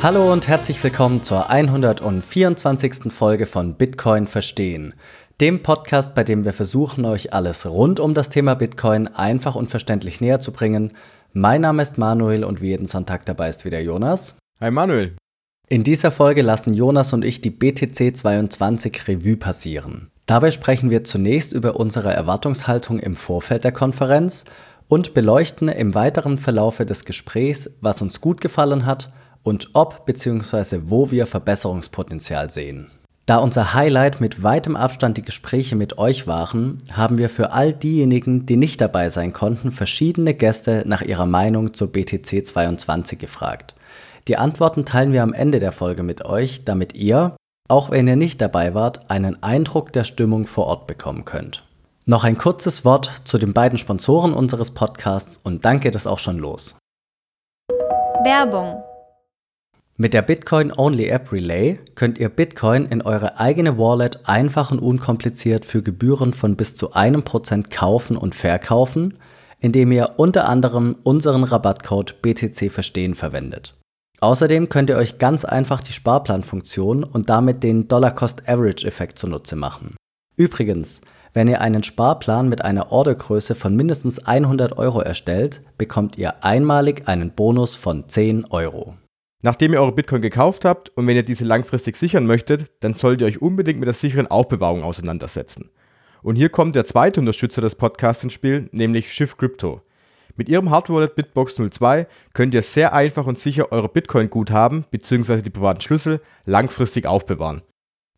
Hallo und herzlich willkommen zur 124. Folge von Bitcoin Verstehen, dem Podcast, bei dem wir versuchen, euch alles rund um das Thema Bitcoin einfach und verständlich näher zu bringen. Mein Name ist Manuel und wie jeden Sonntag dabei ist wieder Jonas. Hi Manuel. In dieser Folge lassen Jonas und ich die BTC 22 Revue passieren. Dabei sprechen wir zunächst über unsere Erwartungshaltung im Vorfeld der Konferenz und beleuchten im weiteren Verlaufe des Gesprächs, was uns gut gefallen hat und ob bzw. wo wir Verbesserungspotenzial sehen. Da unser Highlight mit weitem Abstand die Gespräche mit euch waren, haben wir für all diejenigen, die nicht dabei sein konnten, verschiedene Gäste nach ihrer Meinung zur BTC 22 gefragt. Die Antworten teilen wir am Ende der Folge mit euch, damit ihr, auch wenn ihr nicht dabei wart, einen Eindruck der Stimmung vor Ort bekommen könnt. Noch ein kurzes Wort zu den beiden Sponsoren unseres Podcasts und dann geht es auch schon los. Werbung mit der Bitcoin-Only-App Relay könnt ihr Bitcoin in eure eigene Wallet einfach und unkompliziert für Gebühren von bis zu einem Prozent kaufen und verkaufen, indem ihr unter anderem unseren Rabattcode BTC Verstehen verwendet. Außerdem könnt ihr euch ganz einfach die Sparplanfunktion und damit den Dollar-Cost-Average-Effekt zunutze machen. Übrigens, wenn ihr einen Sparplan mit einer Ordergröße von mindestens 100 Euro erstellt, bekommt ihr einmalig einen Bonus von 10 Euro. Nachdem ihr eure Bitcoin gekauft habt und wenn ihr diese langfristig sichern möchtet, dann solltet ihr euch unbedingt mit der sicheren Aufbewahrung auseinandersetzen. Und hier kommt der zweite Unterstützer des Podcasts ins Spiel, nämlich Shift Crypto. Mit ihrem Hardware Bitbox 02 könnt ihr sehr einfach und sicher eure Bitcoin-Guthaben bzw. die privaten Schlüssel langfristig aufbewahren.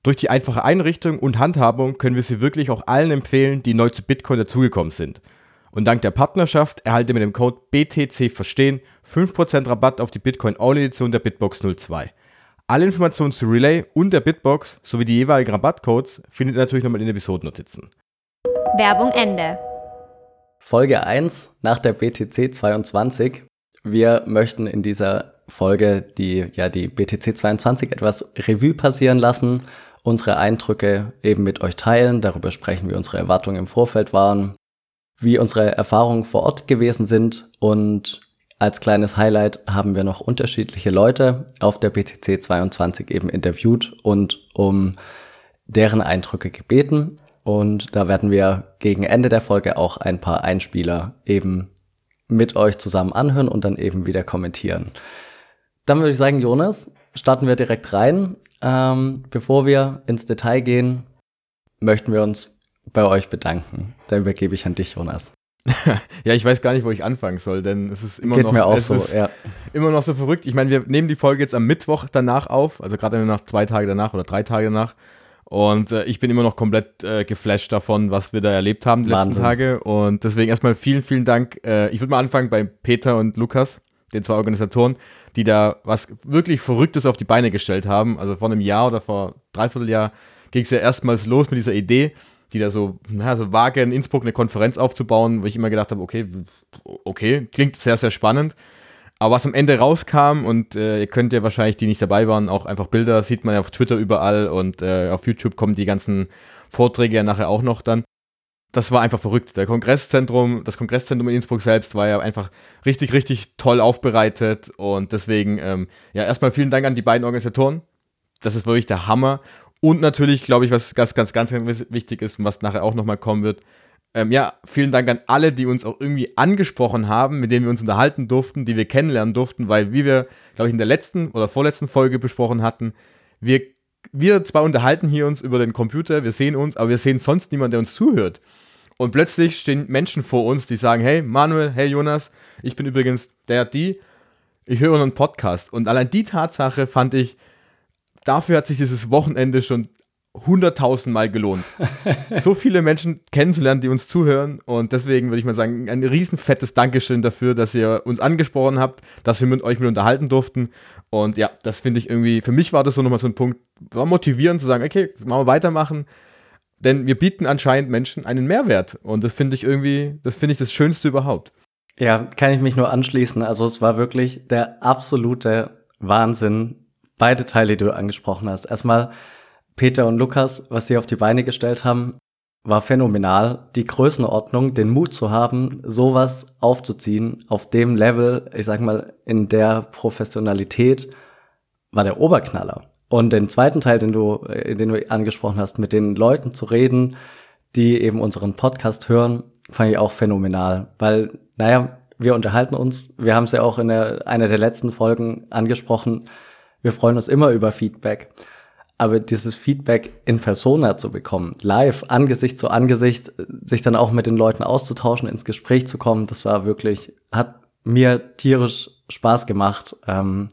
Durch die einfache Einrichtung und Handhabung können wir sie wirklich auch allen empfehlen, die neu zu Bitcoin dazugekommen sind. Und dank der Partnerschaft erhaltet ihr mit dem Code BTC Verstehen 5% Rabatt auf die Bitcoin-All-Edition der Bitbox 02. Alle Informationen zu Relay und der Bitbox sowie die jeweiligen Rabattcodes findet ihr natürlich nochmal in den Episodennotizen. Werbung Ende. Folge 1 nach der BTC 22. Wir möchten in dieser Folge die, ja, die BTC 22 etwas Revue passieren lassen, unsere Eindrücke eben mit euch teilen, darüber sprechen, wie unsere Erwartungen im Vorfeld waren, wie unsere Erfahrungen vor Ort gewesen sind und als kleines Highlight haben wir noch unterschiedliche Leute auf der BTC 22 eben interviewt und um deren Eindrücke gebeten. Und da werden wir gegen Ende der Folge auch ein paar Einspieler eben mit euch zusammen anhören und dann eben wieder kommentieren. Dann würde ich sagen, Jonas, starten wir direkt rein. Ähm, bevor wir ins Detail gehen, möchten wir uns bei euch bedanken. Da übergebe ich an dich, Jonas. ja, ich weiß gar nicht, wo ich anfangen soll, denn es ist immer Geht noch mir auch so, ja. immer noch so verrückt. Ich meine, wir nehmen die Folge jetzt am Mittwoch danach auf, also gerade nach zwei Tage danach oder drei Tage danach. Und äh, ich bin immer noch komplett äh, geflasht davon, was wir da erlebt haben die Wahnsinn. letzten Tage. Und deswegen erstmal vielen, vielen Dank. Äh, ich würde mal anfangen bei Peter und Lukas, den zwei Organisatoren, die da was wirklich Verrücktes auf die Beine gestellt haben. Also vor einem Jahr oder vor dreiviertel Jahr ging es ja erstmals los mit dieser Idee, die da so, na, so vage in Innsbruck eine Konferenz aufzubauen, wo ich immer gedacht habe, okay, okay, klingt sehr, sehr spannend. Aber was am Ende rauskam, und äh, ihr könnt ja wahrscheinlich, die nicht dabei waren, auch einfach Bilder, sieht man ja auf Twitter überall und äh, auf YouTube kommen die ganzen Vorträge ja nachher auch noch dann. Das war einfach verrückt. Der Kongresszentrum, das Kongresszentrum in Innsbruck selbst war ja einfach richtig, richtig toll aufbereitet und deswegen, ähm, ja, erstmal vielen Dank an die beiden Organisatoren. Das ist wirklich der Hammer. Und natürlich, glaube ich, was ganz, ganz, ganz, wichtig ist und was nachher auch nochmal kommen wird, ähm, ja, vielen Dank an alle, die uns auch irgendwie angesprochen haben, mit denen wir uns unterhalten durften, die wir kennenlernen durften, weil wie wir, glaube ich, in der letzten oder vorletzten Folge besprochen hatten, wir, wir zwar unterhalten hier uns über den Computer, wir sehen uns, aber wir sehen sonst niemanden, der uns zuhört. Und plötzlich stehen Menschen vor uns, die sagen, hey Manuel, hey Jonas, ich bin übrigens der, die, ich höre einen Podcast. Und allein die Tatsache fand ich, dafür hat sich dieses Wochenende schon hunderttausend Mal gelohnt. so viele Menschen kennenzulernen, die uns zuhören. Und deswegen würde ich mal sagen, ein riesen fettes Dankeschön dafür, dass ihr uns angesprochen habt, dass wir mit euch mit unterhalten durften. Und ja, das finde ich irgendwie, für mich war das so nochmal so ein Punkt, war motivierend zu sagen, okay, das machen wir weitermachen. Denn wir bieten anscheinend Menschen einen Mehrwert. Und das finde ich irgendwie, das finde ich das Schönste überhaupt. Ja, kann ich mich nur anschließen. Also es war wirklich der absolute Wahnsinn. Beide Teile, die du angesprochen hast. Erstmal Peter und Lukas, was sie auf die Beine gestellt haben, war phänomenal. Die Größenordnung, den Mut zu haben, sowas aufzuziehen, auf dem Level, ich sag mal, in der Professionalität war der Oberknaller. Und den zweiten Teil, den du, äh, den du angesprochen hast, mit den Leuten zu reden, die eben unseren Podcast hören, fand ich auch phänomenal. Weil, naja, wir unterhalten uns. Wir haben es ja auch in der, einer der letzten Folgen angesprochen. Wir freuen uns immer über Feedback. Aber dieses Feedback in Persona zu bekommen, live, Angesicht zu Angesicht, sich dann auch mit den Leuten auszutauschen, ins Gespräch zu kommen, das war wirklich, hat mir tierisch Spaß gemacht, ähm,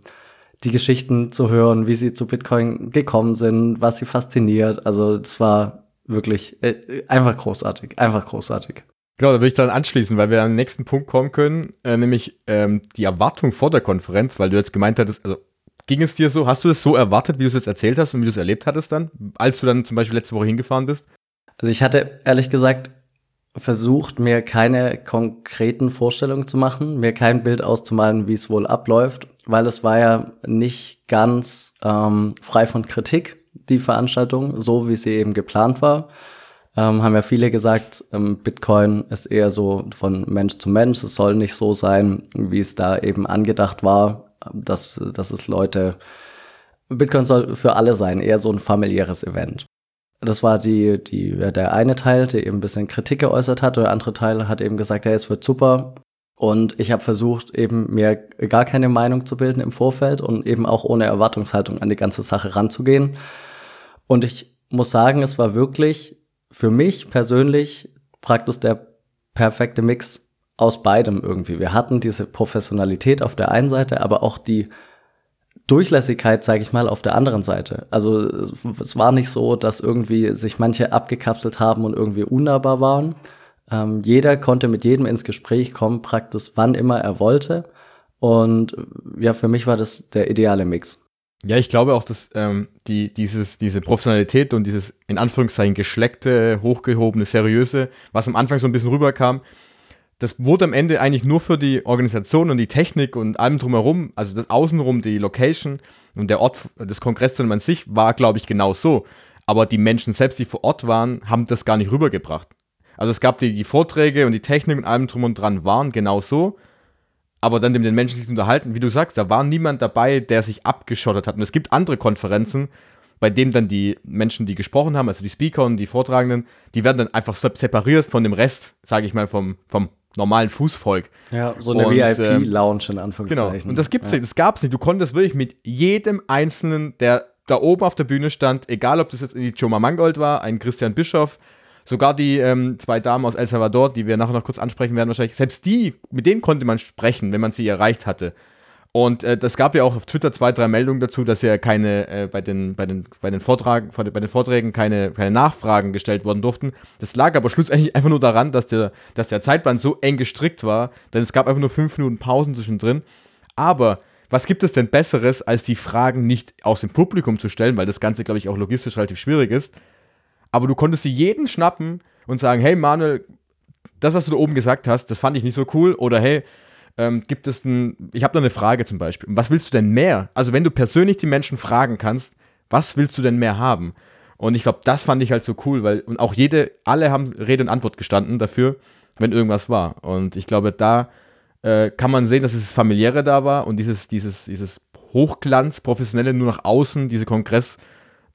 die Geschichten zu hören, wie sie zu Bitcoin gekommen sind, was sie fasziniert. Also das war wirklich äh, einfach großartig, einfach großartig. Genau, da würde ich dann anschließen, weil wir den nächsten Punkt kommen können, äh, nämlich ähm, die Erwartung vor der Konferenz, weil du jetzt gemeint hattest, also ging es dir so, hast du es so erwartet, wie du es jetzt erzählt hast und wie du es erlebt hattest dann, als du dann zum Beispiel letzte Woche hingefahren bist? Also ich hatte ehrlich gesagt versucht, mir keine konkreten Vorstellungen zu machen, mir kein Bild auszumalen, wie es wohl abläuft, weil es war ja nicht ganz ähm, frei von Kritik, die Veranstaltung, so wie sie eben geplant war ähm, haben ja viele gesagt, ähm, Bitcoin ist eher so von Mensch zu Mensch. Es soll nicht so sein, wie es da eben angedacht war, dass, dass es Leute, Bitcoin soll für alle sein, eher so ein familiäres Event. Das war die, die, ja, der eine Teil, der eben ein bisschen Kritik geäußert hat, der andere Teil hat eben gesagt, hey, es wird super. Und ich habe versucht, eben mir gar keine Meinung zu bilden im Vorfeld und eben auch ohne Erwartungshaltung an die ganze Sache ranzugehen. Und ich muss sagen, es war wirklich für mich persönlich praktisch der perfekte Mix aus beidem irgendwie. Wir hatten diese Professionalität auf der einen Seite, aber auch die Durchlässigkeit, sage ich mal, auf der anderen Seite. Also es war nicht so, dass irgendwie sich manche abgekapselt haben und irgendwie unnahbar waren. Ähm, jeder konnte mit jedem ins Gespräch kommen, praktisch wann immer er wollte. Und ja, für mich war das der ideale Mix. Ja, ich glaube auch, dass ähm, die, dieses, diese Professionalität und dieses in Anführungszeichen geschleckte, hochgehobene, seriöse, was am Anfang so ein bisschen rüberkam, das wurde am Ende eigentlich nur für die Organisation und die Technik und allem drumherum, also das Außenrum, die Location und der Ort des Kongresses an sich war, glaube ich, genau so. Aber die Menschen selbst, die vor Ort waren, haben das gar nicht rübergebracht. Also es gab die, die Vorträge und die Technik und allem drum und dran waren genau so aber dann mit den Menschen sich unterhalten, wie du sagst, da war niemand dabei, der sich abgeschottet hat. Und es gibt andere Konferenzen, bei denen dann die Menschen, die gesprochen haben, also die Speaker und die Vortragenden, die werden dann einfach separiert von dem Rest, sage ich mal, vom, vom normalen Fußvolk. Ja, so eine VIP-Lounge in Anführungszeichen. Genau, und das gibt's ja. nicht, das gab's nicht. Du konntest wirklich mit jedem Einzelnen, der da oben auf der Bühne stand, egal ob das jetzt die Joma Mangold war, ein Christian Bischof, Sogar die ähm, zwei Damen aus El Salvador, die wir nachher noch kurz ansprechen werden, wahrscheinlich, selbst die, mit denen konnte man sprechen, wenn man sie erreicht hatte. Und äh, das gab ja auch auf Twitter zwei, drei Meldungen dazu, dass ja keine äh, bei, den, bei, den, bei, den Vortrag, bei den Vorträgen keine, keine Nachfragen gestellt worden durften. Das lag aber schlussendlich einfach nur daran, dass der, dass der Zeitplan so eng gestrickt war, denn es gab einfach nur fünf Minuten Pausen zwischendrin. Aber was gibt es denn Besseres, als die Fragen nicht aus dem Publikum zu stellen, weil das Ganze, glaube ich, auch logistisch relativ schwierig ist, aber du konntest sie jeden schnappen und sagen, hey Manuel, das, was du da oben gesagt hast, das fand ich nicht so cool. Oder hey, ähm, gibt es ein, ich habe da eine Frage zum Beispiel. Was willst du denn mehr? Also wenn du persönlich die Menschen fragen kannst, was willst du denn mehr haben? Und ich glaube, das fand ich halt so cool, weil und auch jede, alle haben Rede und Antwort gestanden dafür, wenn irgendwas war. Und ich glaube, da äh, kann man sehen, dass dieses familiäre da war und dieses, dieses, dieses Hochglanz, professionelle nur nach außen, diese Kongress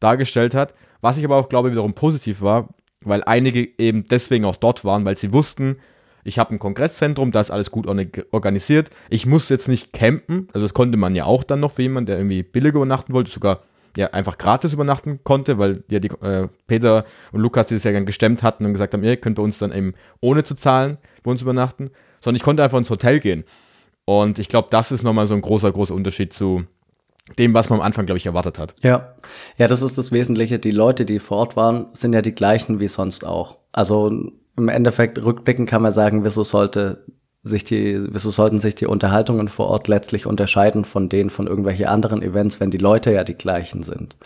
dargestellt hat. Was ich aber auch glaube wiederum positiv war, weil einige eben deswegen auch dort waren, weil sie wussten, ich habe ein Kongresszentrum, da ist alles gut organisiert. Ich muss jetzt nicht campen, also das konnte man ja auch dann noch für jemanden, der irgendwie billiger übernachten wollte, sogar ja einfach gratis übernachten konnte, weil ja die äh, Peter und Lukas die das ja dann gestemmt hatten und gesagt haben, ihr könnt bei uns dann eben ohne zu zahlen bei uns übernachten, sondern ich konnte einfach ins Hotel gehen. Und ich glaube, das ist nochmal so ein großer, großer Unterschied zu dem, was man am Anfang, glaube ich, erwartet hat. Ja. Ja, das ist das Wesentliche. Die Leute, die vor Ort waren, sind ja die gleichen wie sonst auch. Also im Endeffekt rückblickend kann man sagen, wieso sollte sich die, wieso sollten sich die Unterhaltungen vor Ort letztlich unterscheiden von denen von irgendwelchen anderen Events, wenn die Leute ja die gleichen sind.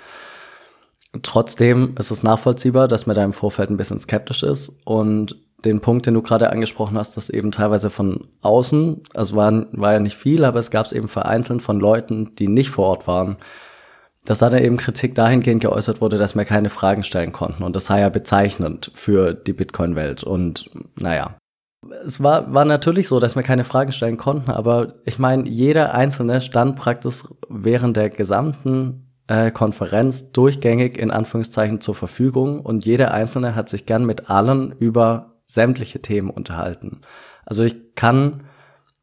Trotzdem ist es nachvollziehbar, dass man da im Vorfeld ein bisschen skeptisch ist und den Punkt, den du gerade angesprochen hast, dass eben teilweise von außen, also war, war ja nicht viel, aber es gab es eben vereinzelt von Leuten, die nicht vor Ort waren, dass da dann eben Kritik dahingehend geäußert wurde, dass wir keine Fragen stellen konnten. Und das sei ja bezeichnend für die Bitcoin-Welt. Und naja, Es war, war natürlich so, dass wir keine Fragen stellen konnten, aber ich meine, jeder Einzelne stand praktisch während der gesamten äh, Konferenz durchgängig in Anführungszeichen zur Verfügung und jeder Einzelne hat sich gern mit allen über sämtliche Themen unterhalten. Also ich kann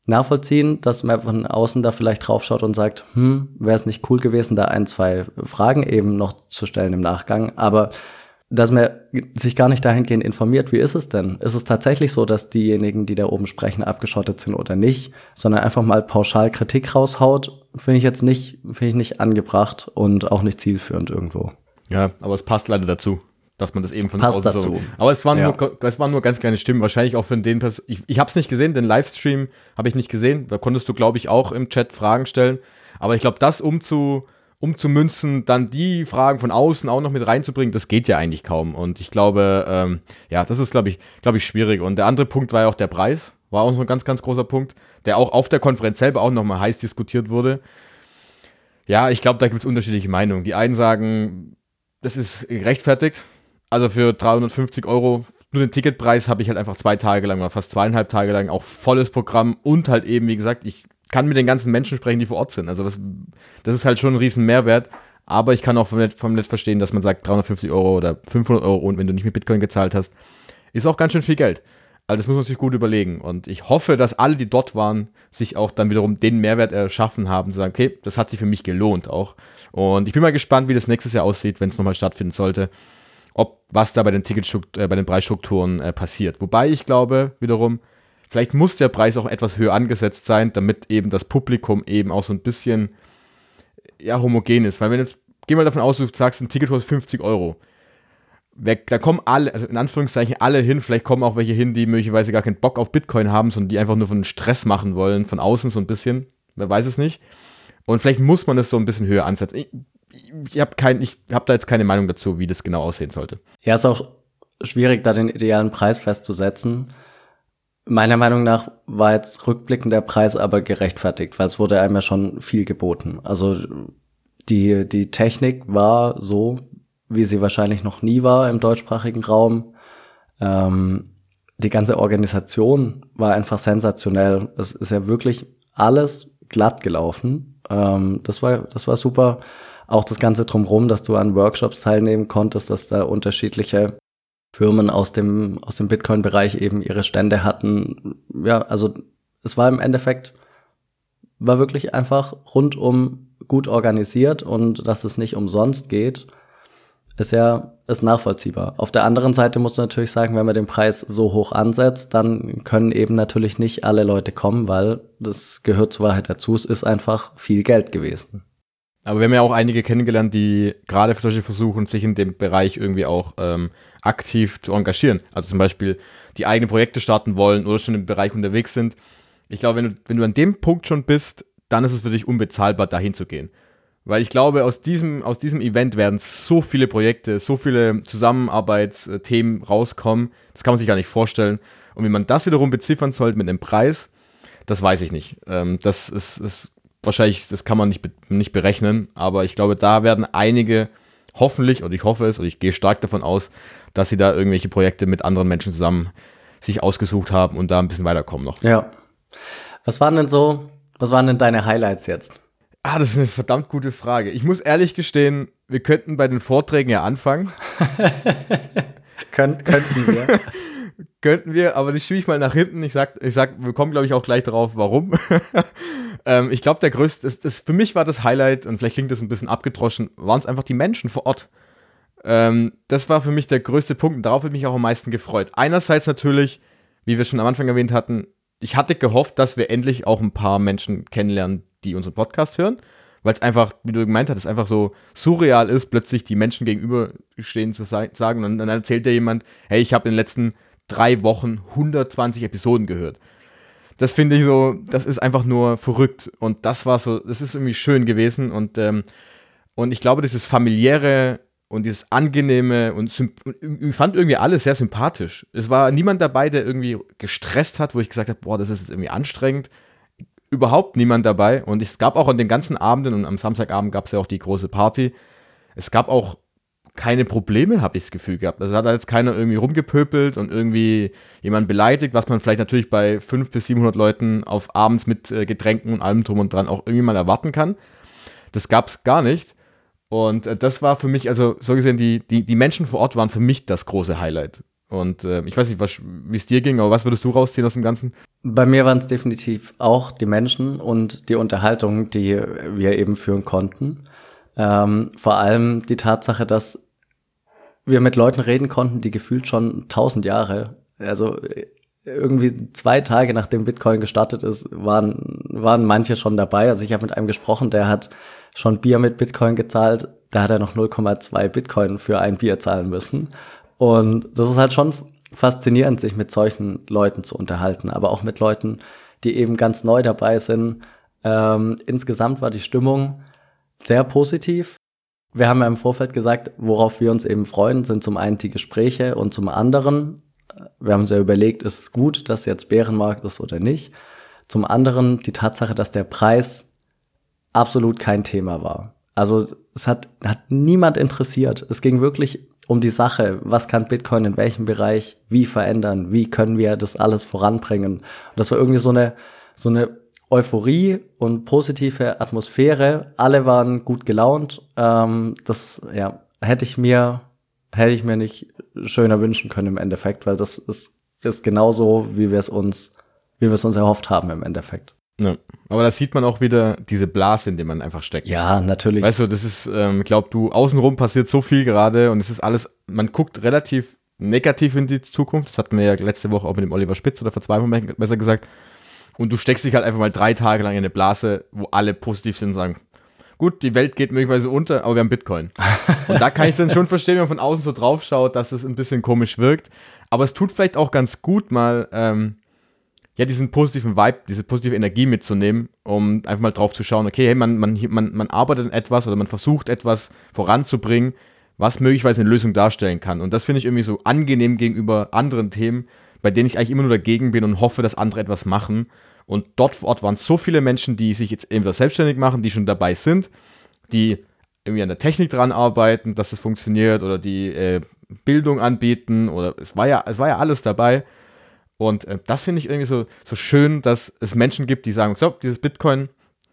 nachvollziehen, dass man von außen da vielleicht draufschaut und sagt, hm, wäre es nicht cool gewesen, da ein, zwei Fragen eben noch zu stellen im Nachgang. Aber dass man sich gar nicht dahingehend informiert, wie ist es denn? Ist es tatsächlich so, dass diejenigen, die da oben sprechen, abgeschottet sind oder nicht, sondern einfach mal pauschal Kritik raushaut, finde ich jetzt nicht, finde ich nicht angebracht und auch nicht zielführend irgendwo. Ja, aber es passt leider dazu dass man das eben von Passt dazu. so. Aber es waren, Ja. nur, es waren nur ganz kleine Stimmen, wahrscheinlich auch von den Pers Ich, ich habe es nicht gesehen, den Livestream habe ich nicht gesehen. Da konntest du, glaube ich, auch im Chat Fragen stellen. Aber ich glaube, das umzu, umzumünzen, dann die Fragen von außen auch noch mit reinzubringen, das geht ja eigentlich kaum. Und ich glaube, ähm, ja, das ist, glaube ich, glaube ich, schwierig. Und der andere Punkt war ja auch der Preis. War auch so ein ganz, ganz großer Punkt, der auch auf der Konferenz selber auch nochmal heiß diskutiert wurde. Ja, ich glaube, da gibt es unterschiedliche Meinungen. Die einen sagen, das ist gerechtfertigt. Also für 350 Euro, nur den Ticketpreis habe ich halt einfach zwei Tage lang oder fast zweieinhalb Tage lang auch volles Programm und halt eben, wie gesagt, ich kann mit den ganzen Menschen sprechen, die vor Ort sind. Also das, das ist halt schon ein riesen Mehrwert. Aber ich kann auch vom Net, vom Net verstehen, dass man sagt, 350 Euro oder 500 Euro und wenn du nicht mit Bitcoin gezahlt hast, ist auch ganz schön viel Geld. Also das muss man sich gut überlegen. Und ich hoffe, dass alle, die dort waren, sich auch dann wiederum den Mehrwert erschaffen haben, zu sagen, okay, das hat sich für mich gelohnt auch. Und ich bin mal gespannt, wie das nächstes Jahr aussieht, wenn es nochmal stattfinden sollte. Ob was da bei den Ticket äh, bei den Preisstrukturen äh, passiert. Wobei ich glaube, wiederum, vielleicht muss der Preis auch etwas höher angesetzt sein, damit eben das Publikum eben auch so ein bisschen ja, homogen ist. Weil wenn jetzt, geh mal davon aus, du sagst, ein Ticket kostet 50 Euro. Wer, da kommen alle, also in Anführungszeichen alle hin, vielleicht kommen auch welche hin, die möglicherweise gar keinen Bock auf Bitcoin haben, sondern die einfach nur von Stress machen wollen, von außen so ein bisschen. Wer weiß es nicht. Und vielleicht muss man es so ein bisschen höher ansetzen. Ich, ich habe kein, ich hab da jetzt keine Meinung dazu, wie das genau aussehen sollte. Ja, ist auch schwierig, da den idealen Preis festzusetzen. Meiner Meinung nach war jetzt rückblickend der Preis aber gerechtfertigt, weil es wurde einem ja schon viel geboten. Also die, die Technik war so, wie sie wahrscheinlich noch nie war im deutschsprachigen Raum. Ähm, die ganze Organisation war einfach sensationell. Es ist ja wirklich alles glatt gelaufen. Ähm, das war, das war super. Auch das Ganze drumherum, dass du an Workshops teilnehmen konntest, dass da unterschiedliche Firmen aus dem, aus dem Bitcoin-Bereich eben ihre Stände hatten. Ja, also es war im Endeffekt, war wirklich einfach rundum gut organisiert und dass es nicht umsonst geht, ist ja, ist nachvollziehbar. Auf der anderen Seite muss man natürlich sagen, wenn man den Preis so hoch ansetzt, dann können eben natürlich nicht alle Leute kommen, weil das gehört zur Wahrheit dazu. Es ist einfach viel Geld gewesen. Aber wir haben ja auch einige kennengelernt, die gerade solche versuchen, sich in dem Bereich irgendwie auch ähm, aktiv zu engagieren. Also zum Beispiel die eigene Projekte starten wollen oder schon im Bereich unterwegs sind. Ich glaube, wenn du, wenn du an dem Punkt schon bist, dann ist es für dich unbezahlbar, dahin zu gehen. Weil ich glaube, aus diesem, aus diesem Event werden so viele Projekte, so viele Zusammenarbeitsthemen rauskommen, das kann man sich gar nicht vorstellen. Und wie man das wiederum beziffern sollte mit einem Preis, das weiß ich nicht. Ähm, das ist, ist wahrscheinlich, das kann man nicht, nicht berechnen, aber ich glaube, da werden einige hoffentlich, oder ich hoffe es, oder ich gehe stark davon aus, dass sie da irgendwelche Projekte mit anderen Menschen zusammen sich ausgesucht haben und da ein bisschen weiterkommen noch. Ja. Was waren denn so, was waren denn deine Highlights jetzt? Ah, das ist eine verdammt gute Frage. Ich muss ehrlich gestehen, wir könnten bei den Vorträgen ja anfangen. Könnt, könnten wir. könnten wir, aber das schiebe ich mal nach hinten. Ich sag, ich sag, wir kommen, glaube ich, auch gleich darauf, warum. ähm, ich glaube, der größte, das, das, für mich war das Highlight, und vielleicht klingt das ein bisschen abgedroschen, waren es einfach die Menschen vor Ort. Ähm, das war für mich der größte Punkt und darauf habe ich mich auch am meisten gefreut. Einerseits natürlich, wie wir schon am Anfang erwähnt hatten, ich hatte gehofft, dass wir endlich auch ein paar Menschen kennenlernen, die unseren Podcast hören, weil es einfach, wie du gemeint hast, einfach so surreal ist, plötzlich die Menschen gegenüberstehen zu sagen und dann erzählt dir jemand, hey, ich habe in den letzten drei Wochen 120 Episoden gehört. Das finde ich so, das ist einfach nur verrückt und das war so, das ist irgendwie schön gewesen und, ähm, und ich glaube, dieses familiäre und dieses angenehme und ich fand irgendwie alles sehr sympathisch. Es war niemand dabei, der irgendwie gestresst hat, wo ich gesagt habe, boah, das ist jetzt irgendwie anstrengend. Überhaupt niemand dabei. Und es gab auch an den ganzen Abenden und am Samstagabend gab es ja auch die große Party. Es gab auch keine Probleme, habe ich das Gefühl gehabt. Also hat da jetzt keiner irgendwie rumgepöpelt und irgendwie jemand beleidigt, was man vielleicht natürlich bei 500 bis 700 Leuten auf abends mit äh, Getränken und allem drum und dran auch irgendwie mal erwarten kann. Das gab es gar nicht. Und äh, das war für mich, also so gesehen, die, die, die Menschen vor Ort waren für mich das große Highlight. Und äh, ich weiß nicht, wie es dir ging, aber was würdest du rausziehen aus dem Ganzen? Bei mir waren es definitiv auch die Menschen und die Unterhaltung, die wir eben führen konnten. Ähm, vor allem die Tatsache, dass wir mit Leuten reden konnten, die gefühlt schon tausend Jahre, also irgendwie zwei Tage nachdem Bitcoin gestartet ist, waren, waren manche schon dabei. Also ich habe mit einem gesprochen, der hat schon Bier mit Bitcoin gezahlt. Da hat er noch 0,2 Bitcoin für ein Bier zahlen müssen. Und das ist halt schon faszinierend, sich mit solchen Leuten zu unterhalten, aber auch mit Leuten, die eben ganz neu dabei sind. Ähm, insgesamt war die Stimmung sehr positiv. Wir haben ja im Vorfeld gesagt, worauf wir uns eben freuen, sind zum einen die Gespräche und zum anderen, wir haben uns ja überlegt, ist es gut, dass jetzt Bärenmarkt ist oder nicht. Zum anderen die Tatsache, dass der Preis absolut kein Thema war. Also es hat, hat niemand interessiert. Es ging wirklich um die Sache, was kann Bitcoin in welchem Bereich wie verändern, wie können wir das alles voranbringen. Und das war irgendwie so eine, so eine Euphorie und positive Atmosphäre. Alle waren gut gelaunt. Ähm, das ja, hätte ich mir hätte ich mir nicht schöner wünschen können im Endeffekt, weil das ist, ist genauso, wie wir es uns, wie wir es uns erhofft haben im Endeffekt. Ja. Aber da sieht man auch wieder diese Blase, in der man einfach steckt. Ja, natürlich. Weißt du, das ist, ähm, glaub du, außenrum passiert so viel gerade und es ist alles, man guckt relativ negativ in die Zukunft. Das hatten wir ja letzte Woche auch mit dem Oliver Spitz oder vor zwei Wochen besser gesagt. Und du steckst dich halt einfach mal drei Tage lang in eine Blase, wo alle positiv sind und sagen, gut, die Welt geht möglicherweise unter, aber wir haben Bitcoin. Und da kann ich es dann schon verstehen, wenn man von außen so drauf schaut, dass es ein bisschen komisch wirkt. Aber es tut vielleicht auch ganz gut, mal ähm, ja, diesen positiven Vibe, diese positive Energie mitzunehmen, um einfach mal drauf zu schauen, okay, hey, man, man, man, man arbeitet an etwas oder man versucht etwas voranzubringen, was möglicherweise eine Lösung darstellen kann. Und das finde ich irgendwie so angenehm gegenüber anderen Themen, bei denen ich eigentlich immer nur dagegen bin und hoffe, dass andere etwas machen. Und dort vor Ort waren so viele Menschen, die sich jetzt entweder selbstständig machen, die schon dabei sind, die irgendwie an der Technik dran arbeiten, dass es funktioniert oder die äh, Bildung anbieten oder es war ja, es war ja alles dabei. Und äh, das finde ich irgendwie so, so schön, dass es Menschen gibt, die sagen, so, dieses Bitcoin,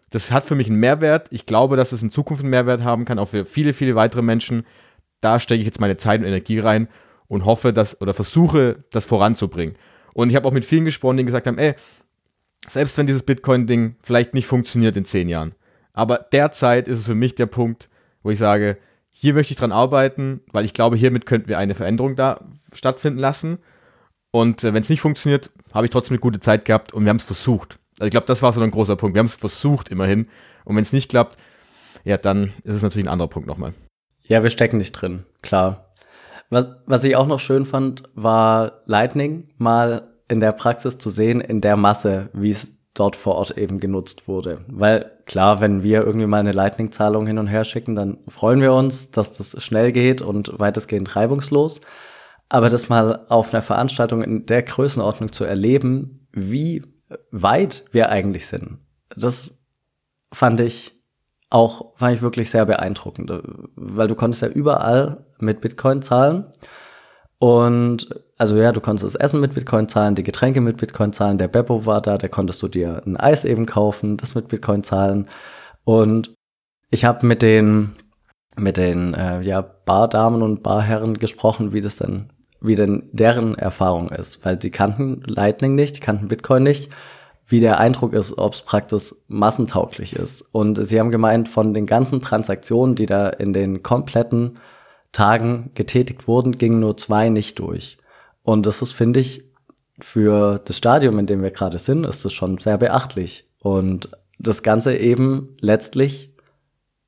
das hat für mich einen Mehrwert. Ich glaube, dass es in Zukunft einen Mehrwert haben kann, auch für viele, viele weitere Menschen. Da stecke ich jetzt meine Zeit und Energie rein und hoffe, dass oder versuche, das voranzubringen. Und ich habe auch mit vielen gesprochen, die gesagt haben, ey, selbst wenn dieses Bitcoin-Ding vielleicht nicht funktioniert in zehn Jahren, aber derzeit ist es für mich der Punkt, wo ich sage, hier möchte ich dran arbeiten, weil ich glaube, hiermit könnten wir eine Veränderung da stattfinden lassen. Und äh, wenn es nicht funktioniert, habe ich trotzdem eine gute Zeit gehabt und wir haben es versucht. Also ich glaube, das war so ein großer Punkt. Wir haben es versucht immerhin. Und wenn es nicht klappt, ja, dann ist es natürlich ein anderer Punkt nochmal. Ja, wir stecken nicht drin, klar. Was, was ich auch noch schön fand, war Lightning mal in der Praxis zu sehen, in der Masse, wie es dort vor Ort eben genutzt wurde. Weil klar, wenn wir irgendwie mal eine Lightning-Zahlung hin und her schicken, dann freuen wir uns, dass das schnell geht und weitestgehend reibungslos. Aber das mal auf einer Veranstaltung in der Größenordnung zu erleben, wie weit wir eigentlich sind, das fand ich auch, fand ich wirklich sehr beeindruckend, weil du konntest ja überall mit Bitcoin zahlen. Und also ja, du konntest das Essen mit Bitcoin zahlen, die Getränke mit Bitcoin zahlen, der Beppo war da, da konntest du dir ein Eis eben kaufen, das mit Bitcoin zahlen. Und ich habe mit den mit den äh, ja, Bardamen und Barherren gesprochen, wie das denn, wie denn deren Erfahrung ist, weil die kannten Lightning nicht, die kannten Bitcoin nicht, wie der Eindruck ist, ob es praktisch massentauglich ist. Und sie haben gemeint, von den ganzen Transaktionen, die da in den kompletten Tagen getätigt wurden, gingen nur zwei nicht durch. Und das ist, finde ich, für das Stadium, in dem wir gerade sind, ist das schon sehr beachtlich. Und das Ganze eben letztlich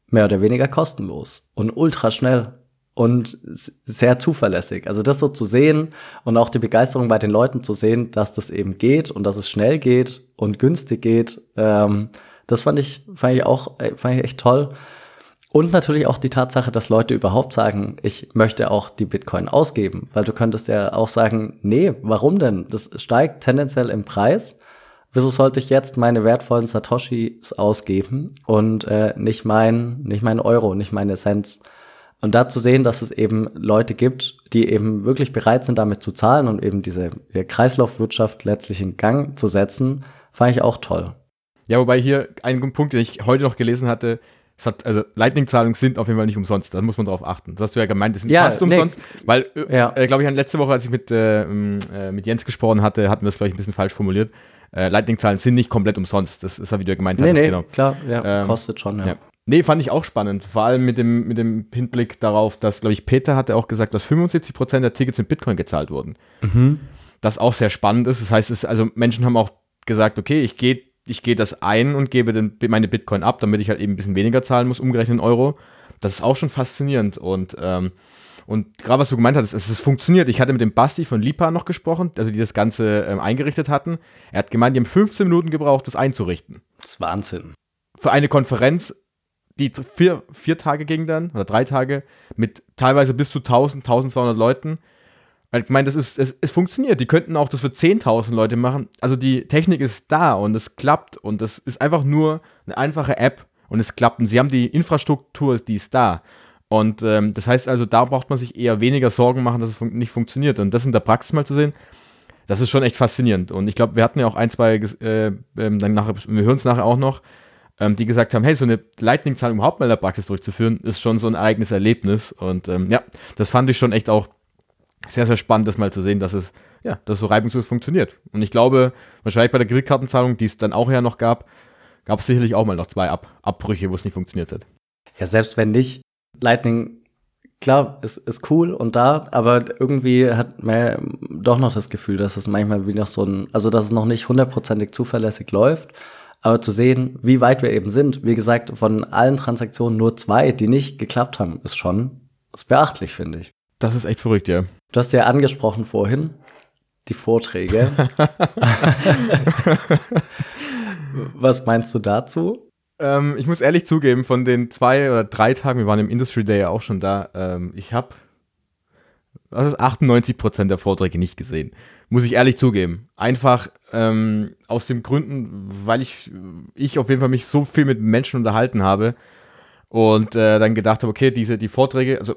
mehr oder weniger kostenlos und ultra schnell und sehr zuverlässig. Also das so zu sehen und auch die Begeisterung bei den Leuten zu sehen, dass das eben geht und dass es schnell geht und günstig geht, ähm, das fand ich, fand ich auch, äh, fand ich echt toll. Und natürlich auch die Tatsache, dass Leute überhaupt sagen, ich möchte auch die Bitcoin ausgeben, weil du könntest ja auch sagen, nee, warum denn? Das steigt tendenziell im Preis. Wieso sollte ich jetzt meine wertvollen Satoshis ausgeben und äh, nicht mein, nicht mein Euro, nicht meine Cents? Und da zu sehen, dass es eben Leute gibt, die eben wirklich bereit sind, damit zu zahlen und eben diese Kreislaufwirtschaft letztlich in Gang zu setzen, fand ich auch toll. Ja, wobei hier ein Punkt, den ich heute noch gelesen hatte, es hat, also Lightning-Zahlungen sind auf jeden Fall nicht umsonst, da muss man drauf achten. Das hast du ja gemeint, die sind Ja, fast nee. umsonst, weil, äh, Ja. äh, glaube ich, letzte Woche, als ich mit, äh, äh, mit Jens gesprochen hatte, hatten wir es, glaube ich, ein bisschen falsch formuliert. Äh, Lightning-Zahlen sind nicht komplett umsonst, das ist ja, wie du gemeint Nee, hattest, nee, genau. klar, ja, Ähm, kostet schon, ja. Ja. Nee, fand ich auch spannend. Vor allem mit dem, mit dem Hinblick darauf, dass, glaube ich, Peter hatte auch gesagt, dass 75% der Tickets in Bitcoin gezahlt wurden. Mhm. Das auch sehr spannend ist. Das heißt, es, also Menschen haben auch gesagt, okay, ich gehe ich gehe das ein und gebe den, meine Bitcoin ab, damit ich halt eben ein bisschen weniger zahlen muss, umgerechnet in Euro. Das ist auch schon faszinierend. Und, ähm, und gerade was du gemeint hast, es, es funktioniert. Ich hatte mit dem Basti von Lipa noch gesprochen, also die das Ganze ähm, eingerichtet hatten. Er hat gemeint, die haben 15 Minuten gebraucht, das einzurichten Das ist Wahnsinn. für eine Konferenz, die vier, vier Tage ging dann, oder drei Tage, mit teilweise bis zu 1000, 1200 Leuten. Weil Ich meine, das ist, es, es funktioniert. Die könnten auch das für 10.000 Leute machen. Also die Technik ist da und es klappt und das ist einfach nur eine einfache App und es klappt. Und sie haben die Infrastruktur, die ist da. Und ähm, das heißt also, da braucht man sich eher weniger Sorgen machen, dass es fun nicht funktioniert. Und das in der Praxis mal zu sehen, das ist schon echt faszinierend. Und ich glaube, wir hatten ja auch ein, zwei, äh, ähm, dann nachher, wir hören es nachher auch noch, ähm, die gesagt haben, hey, so eine Lightning-Zahlung überhaupt mal in der Praxis durchzuführen, ist schon so ein eigenes Erlebnis. Und ähm, ja, das fand ich schon echt auch sehr, sehr spannend, das mal zu sehen, dass es, ja, dass so reibungslos funktioniert. Und ich glaube, wahrscheinlich bei der Kreditkartenzahlung, die es dann auch ja noch gab, gab es sicherlich auch mal noch zwei Ab Abbrüche, wo es nicht funktioniert hat. Ja, selbst wenn nicht, Lightning, klar, ist, ist cool und da, aber irgendwie hat man doch noch das Gefühl, dass es manchmal wie noch so ein, also dass es noch nicht hundertprozentig zuverlässig läuft. Aber zu sehen, wie weit wir eben sind, wie gesagt, von allen Transaktionen nur zwei, die nicht geklappt haben, ist schon ist beachtlich, finde ich. Das ist echt verrückt, ja. Du hast ja angesprochen vorhin, die Vorträge. Was meinst du dazu? Ähm, ich muss ehrlich zugeben, von den zwei oder drei Tagen, wir waren im Industry Day ja auch schon da, ähm, ich habe was ist 98% der Vorträge nicht gesehen. Muss ich ehrlich zugeben. Einfach ähm, aus den Gründen, weil ich, ich auf jeden Fall mich so viel mit Menschen unterhalten habe und äh, dann gedacht habe, okay, diese, die Vorträge, also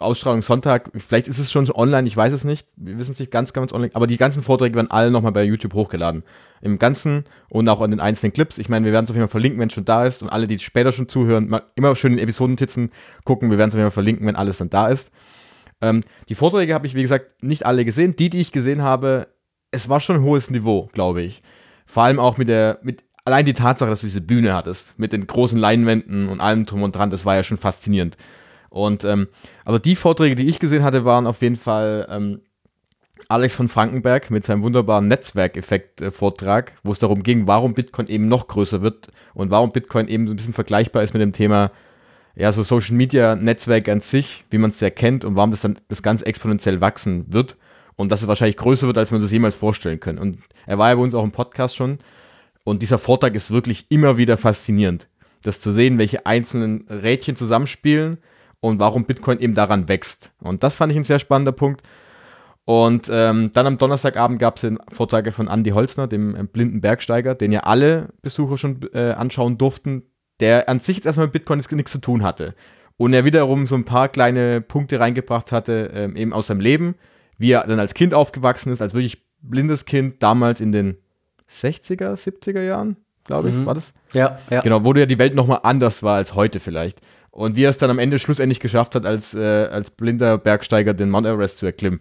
Ausstrahlung Sonntag, vielleicht ist es schon online, ich weiß es nicht, wir wissen es nicht ganz, ganz online, aber die ganzen Vorträge werden alle nochmal bei YouTube hochgeladen. Im Ganzen und auch an den einzelnen Clips. Ich meine, wir werden es auf jeden Fall verlinken, wenn es schon da ist und alle, die später schon zuhören, immer schön in Episodentitzen gucken, wir werden es auf jeden Fall verlinken, wenn alles dann da ist. Ähm, die Vorträge habe ich, wie gesagt, nicht alle gesehen. Die, die ich gesehen habe, es war schon ein hohes Niveau, glaube ich. Vor allem auch mit der, mit allein die Tatsache, dass du diese Bühne hattest, mit den großen Leinwänden und allem drum und dran, das war ja schon faszinierend. Und ähm, aber die Vorträge, die ich gesehen hatte, waren auf jeden Fall ähm, Alex von Frankenberg mit seinem wunderbaren Netzwerkeffekt-Vortrag, wo es darum ging, warum Bitcoin eben noch größer wird und warum Bitcoin eben so ein bisschen vergleichbar ist mit dem Thema ja, so Social Media Netzwerk an sich, wie man es ja kennt und warum das dann das ganz exponentiell wachsen wird und dass es wahrscheinlich größer wird, als wir uns das jemals vorstellen können. Und er war ja bei uns auch im Podcast schon und dieser Vortrag ist wirklich immer wieder faszinierend, das zu sehen, welche einzelnen Rädchen zusammenspielen und warum Bitcoin eben daran wächst. Und das fand ich ein sehr spannender Punkt. Und ähm, dann am Donnerstagabend gab es den Vortrag von Andy Holzner, dem äh, blinden Bergsteiger, den ja alle Besucher schon äh, anschauen durften, der an sich jetzt erstmal mit Bitcoin nichts zu tun hatte. Und er wiederum so ein paar kleine Punkte reingebracht hatte, ähm, eben aus seinem Leben, wie er dann als Kind aufgewachsen ist, als wirklich blindes Kind, damals in den 60er, 70er Jahren, glaube ich, Mhm. war das? Ja, ja. Genau, wo ja die Welt nochmal anders war als heute vielleicht. Und wie er es dann am Ende schlussendlich geschafft hat, als, äh, als blinder Bergsteiger den Mount Everest zu erklimmen.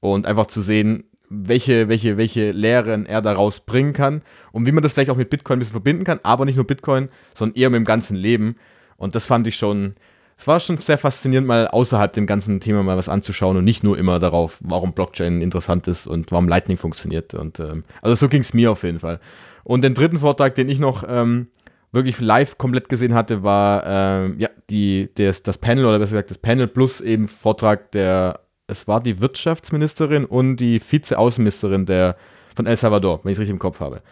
Und einfach zu sehen, welche, welche, welche Lehren er daraus bringen kann und wie man das vielleicht auch mit Bitcoin ein bisschen verbinden kann, aber nicht nur Bitcoin, sondern eher mit dem ganzen Leben. Und das fand ich schon, es war schon sehr faszinierend, mal außerhalb dem ganzen Thema mal was anzuschauen und nicht nur immer darauf, warum Blockchain interessant ist und warum Lightning funktioniert. Und ähm, also so ging es mir auf jeden Fall. Und den dritten Vortrag, den ich noch ähm, wirklich live komplett gesehen hatte, war ähm, ja die, das, das Panel oder besser gesagt das Panel plus eben Vortrag der, es war die Wirtschaftsministerin und die Vize-Außenministerin der von El Salvador, wenn ich es richtig im Kopf habe.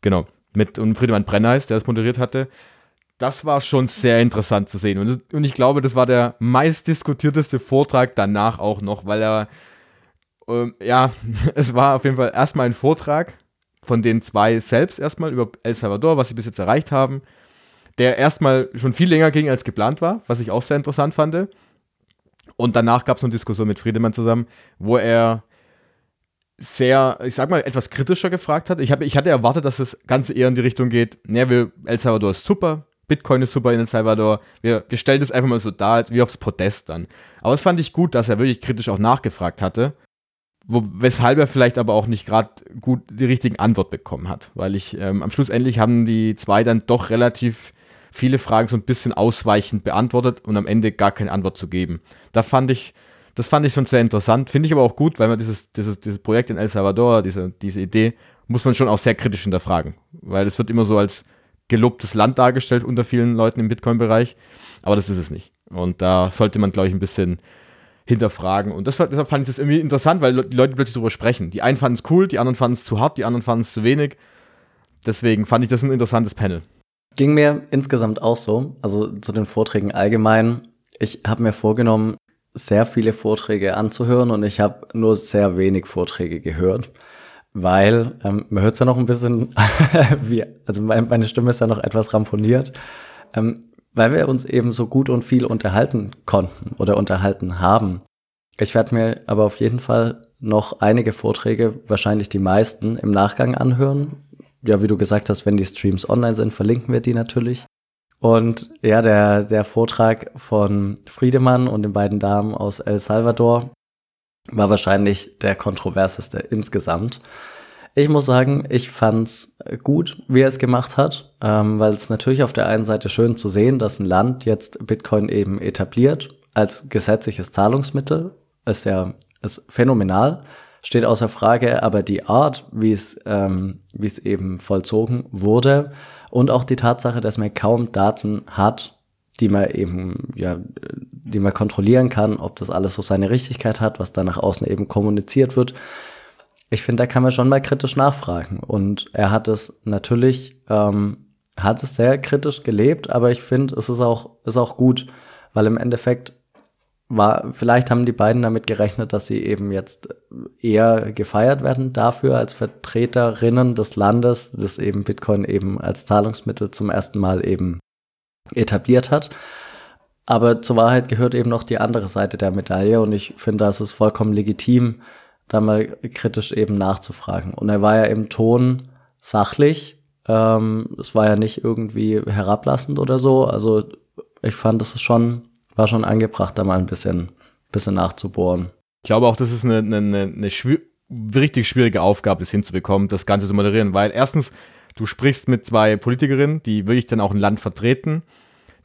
Genau. Mit und Friedemann Brenneis, der es moderiert hatte. Das war schon sehr interessant zu sehen. Und, und ich glaube, das war der meistdiskutierteste Vortrag danach auch noch, weil er, ähm, ja, es war auf jeden Fall erstmal ein Vortrag von den zwei selbst erstmal über El Salvador, was sie bis jetzt erreicht haben. der erstmal schon viel länger ging als geplant war, was ich auch sehr interessant fand. Und danach gab es eine Diskussion mit Friedemann zusammen, wo er sehr, ich sag mal, etwas kritischer gefragt hat. Ich, hab, ich hatte erwartet, dass das Ganze eher in die Richtung geht, wir, El Salvador ist super, Bitcoin ist super in El Salvador, wir, wir stellen das einfach mal so dar, wie aufs Podest dann. Aber es fand ich gut, dass er wirklich kritisch auch nachgefragt hatte, wo, weshalb er vielleicht aber auch nicht gerade gut die richtigen Antwort bekommen hat. Weil ich, ähm, am Schluss endlich haben die zwei dann doch relativ viele Fragen so ein bisschen ausweichend beantwortet und am Ende gar keine Antwort zu geben. Da fand ich, das fand ich schon sehr interessant. Finde ich aber auch gut, weil man dieses, dieses, dieses Projekt in El Salvador, diese, diese Idee, muss man schon auch sehr kritisch hinterfragen. Weil es wird immer so als gelobtes Land dargestellt unter vielen Leuten im Bitcoin-Bereich. Aber das ist es nicht. Und da sollte man, glaube ich, ein bisschen hinterfragen. Und das, deshalb fand ich das irgendwie interessant, weil die Leute plötzlich darüber sprechen. Die einen fanden es cool, die anderen fanden es zu hart, die anderen fanden es zu wenig. Deswegen fand ich das ein interessantes Panel. Ging mir insgesamt auch so, also zu den Vorträgen allgemein. Ich habe mir vorgenommen, sehr viele Vorträge anzuhören und ich habe nur sehr wenig Vorträge gehört, weil ähm, man hört es ja noch ein bisschen, wie, also mein, meine Stimme ist ja noch etwas ramponiert, ähm, weil wir uns eben so gut und viel unterhalten konnten oder unterhalten haben. Ich werde mir aber auf jeden Fall noch einige Vorträge, wahrscheinlich die meisten, im Nachgang anhören. Ja, wie du gesagt hast, wenn die Streams online sind, verlinken wir die natürlich. Und ja, der, der Vortrag von Friedemann und den beiden Damen aus El Salvador war wahrscheinlich der kontroverseste insgesamt. Ich muss sagen, ich fand's gut, wie er es gemacht hat, ähm, weil es natürlich auf der einen Seite schön zu sehen, dass ein Land jetzt Bitcoin eben etabliert als gesetzliches Zahlungsmittel, ist ja ist phänomenal, steht außer Frage, aber die Art, wie es ähm, wie es eben vollzogen wurde, und auch die Tatsache, dass man kaum Daten hat, die man eben, ja, die man kontrollieren kann, ob das alles so seine Richtigkeit hat, was da nach außen eben kommuniziert wird. Ich finde, da kann man schon mal kritisch nachfragen. Und er hat es natürlich, ähm, hat es sehr kritisch gelebt, aber ich finde, es ist auch, ist auch gut, weil im Endeffekt war, vielleicht haben die beiden damit gerechnet, dass sie eben jetzt eher gefeiert werden dafür als Vertreterinnen des Landes, das eben Bitcoin eben als Zahlungsmittel zum ersten Mal eben etabliert hat. Aber zur Wahrheit gehört eben noch die andere Seite der Medaille und ich finde, das ist vollkommen legitim, da mal kritisch eben nachzufragen. Und er war ja im Ton sachlich. Ähm, es war ja nicht irgendwie herablassend oder so. Also ich fand, das ist schon war schon angebracht, da mal ein bisschen, bisschen nachzubohren. Ich glaube auch, das ist eine, eine, eine schwierig, richtig schwierige Aufgabe, das hinzubekommen, das Ganze zu moderieren, weil erstens, du sprichst mit zwei Politikerinnen, die wirklich dann auch ein Land vertreten.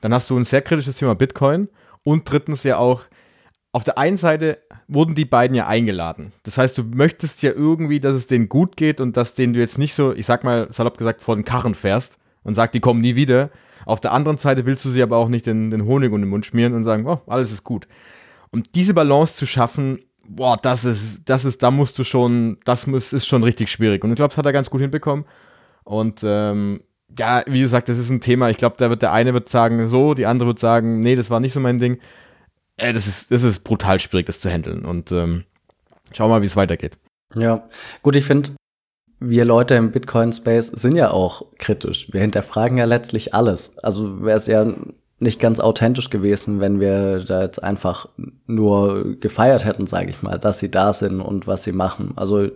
Dann hast du ein sehr kritisches Thema Bitcoin und drittens ja auch, auf der einen Seite wurden die beiden ja eingeladen. Das heißt, du möchtest ja irgendwie, dass es denen gut geht und dass denen du jetzt nicht so, ich sag mal, salopp gesagt, vor den Karren fährst und sagst, die kommen nie wieder, auf der anderen Seite willst du sie aber auch nicht den, den Honig um den Mund schmieren und sagen, oh, alles ist gut. Und diese Balance zu schaffen, boah, das ist, das ist, da musst du schon, das muss, ist schon richtig schwierig. Und ich glaube, das hat er ganz gut hinbekommen. Und ähm, ja, wie gesagt, das ist ein Thema. Ich glaube, da wird der eine wird sagen so, die andere wird sagen, nee, das war nicht so mein Ding. Äh, das ist, das ist brutal schwierig, das zu handeln. Und ähm, schau mal, wie es weitergeht. Ja, gut, ich finde, wir Leute im Bitcoin-Space sind ja auch kritisch. Wir hinterfragen ja letztlich alles. Also wäre es ja nicht ganz authentisch gewesen, wenn wir da jetzt einfach nur gefeiert hätten, sage ich mal, dass sie da sind und was sie machen. Also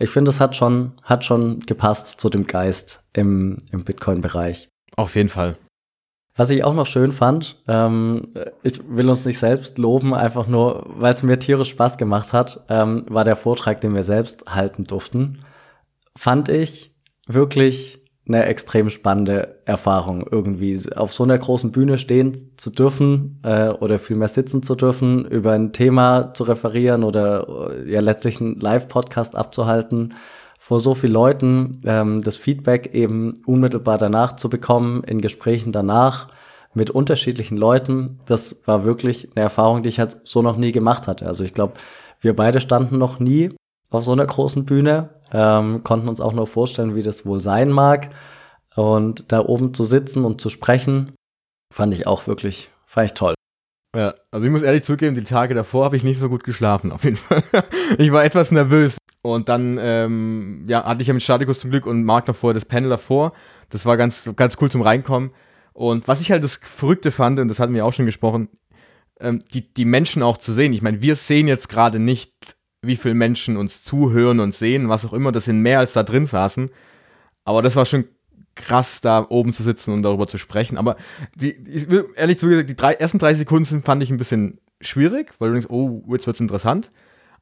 ich finde, es hat schon, hat schon gepasst zu dem Geist im, im Bitcoin-Bereich. Auf jeden Fall. Was ich auch noch schön fand, ähm, ich will uns nicht selbst loben, einfach nur, weil es mir tierisch Spaß gemacht hat, ähm, war der Vortrag, den wir selbst halten durften. Fand ich wirklich eine extrem spannende Erfahrung, irgendwie auf so einer großen Bühne stehen zu dürfen äh, oder vielmehr sitzen zu dürfen, über ein Thema zu referieren oder äh, ja letztlich einen Live-Podcast abzuhalten, vor so vielen Leuten ähm, das Feedback eben unmittelbar danach zu bekommen, in Gesprächen danach mit unterschiedlichen Leuten, das war wirklich eine Erfahrung, die ich halt so noch nie gemacht hatte. Also ich glaube, wir beide standen noch nie auf so einer großen Bühne ähm, konnten uns auch nur vorstellen, wie das wohl sein mag. Und da oben zu sitzen und zu sprechen, fand ich auch wirklich, fand ich toll. Ja, also ich muss ehrlich zugeben, die Tage davor habe ich nicht so gut geschlafen, auf jeden Fall. ich war etwas nervös. Und dann, ähm, ja, hatte ich ja mit Statikus zum Glück und Marc noch vorher das Panel davor. Das war ganz, ganz cool zum Reinkommen. Und was ich halt das Verrückte fand, und das hatten wir auch schon gesprochen, ähm, die, die Menschen auch zu sehen. Ich meine, wir sehen jetzt gerade nicht, wie viele Menschen uns zuhören und sehen, was auch immer. Das sind mehr als da drin saßen. Aber das war schon krass, da oben zu sitzen und darüber zu sprechen. Aber die, ich ehrlich zugegeben, die drei, ersten drei Sekunden fand ich ein bisschen schwierig, weil du denkst, oh, jetzt wird es interessant.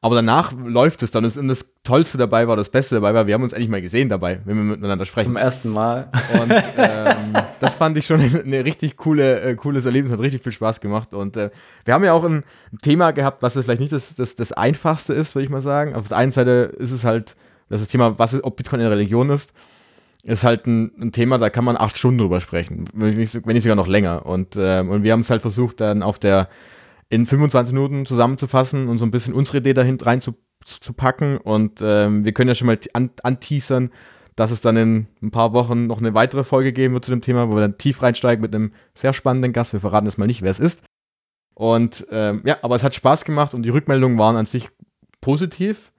Aber danach läuft es dann. Und das Tollste dabei war, das Beste dabei war, wir haben uns endlich mal gesehen dabei, wenn wir miteinander sprechen. Zum ersten Mal. Und ähm, das fand ich schon eine richtig coole, äh, cooles Erlebnis, hat richtig viel Spaß gemacht. Und äh, wir haben ja auch ein Thema gehabt, was vielleicht nicht das, das, das Einfachste ist, würde ich mal sagen. Auf der einen Seite ist es halt das, das Thema, was ist, ob Bitcoin eine Religion ist ist halt ein, ein, Thema, da kann man acht Stunden drüber sprechen, wenn nicht, wenn nicht sogar noch länger. Und, äh, und wir haben es halt versucht, dann auf der in 25 Minuten zusammenzufassen und so ein bisschen unsere Idee dahin rein zu, zu packen. Und ähm, wir können ja schon mal an, anteasern, dass es dann in ein paar Wochen noch eine weitere Folge geben wird zu dem Thema, wo wir dann tief reinsteigen mit einem sehr spannenden Gast. Wir verraten jetzt mal nicht, wer es ist. Und ähm, ja, aber es hat Spaß gemacht und die Rückmeldungen waren an sich positiv.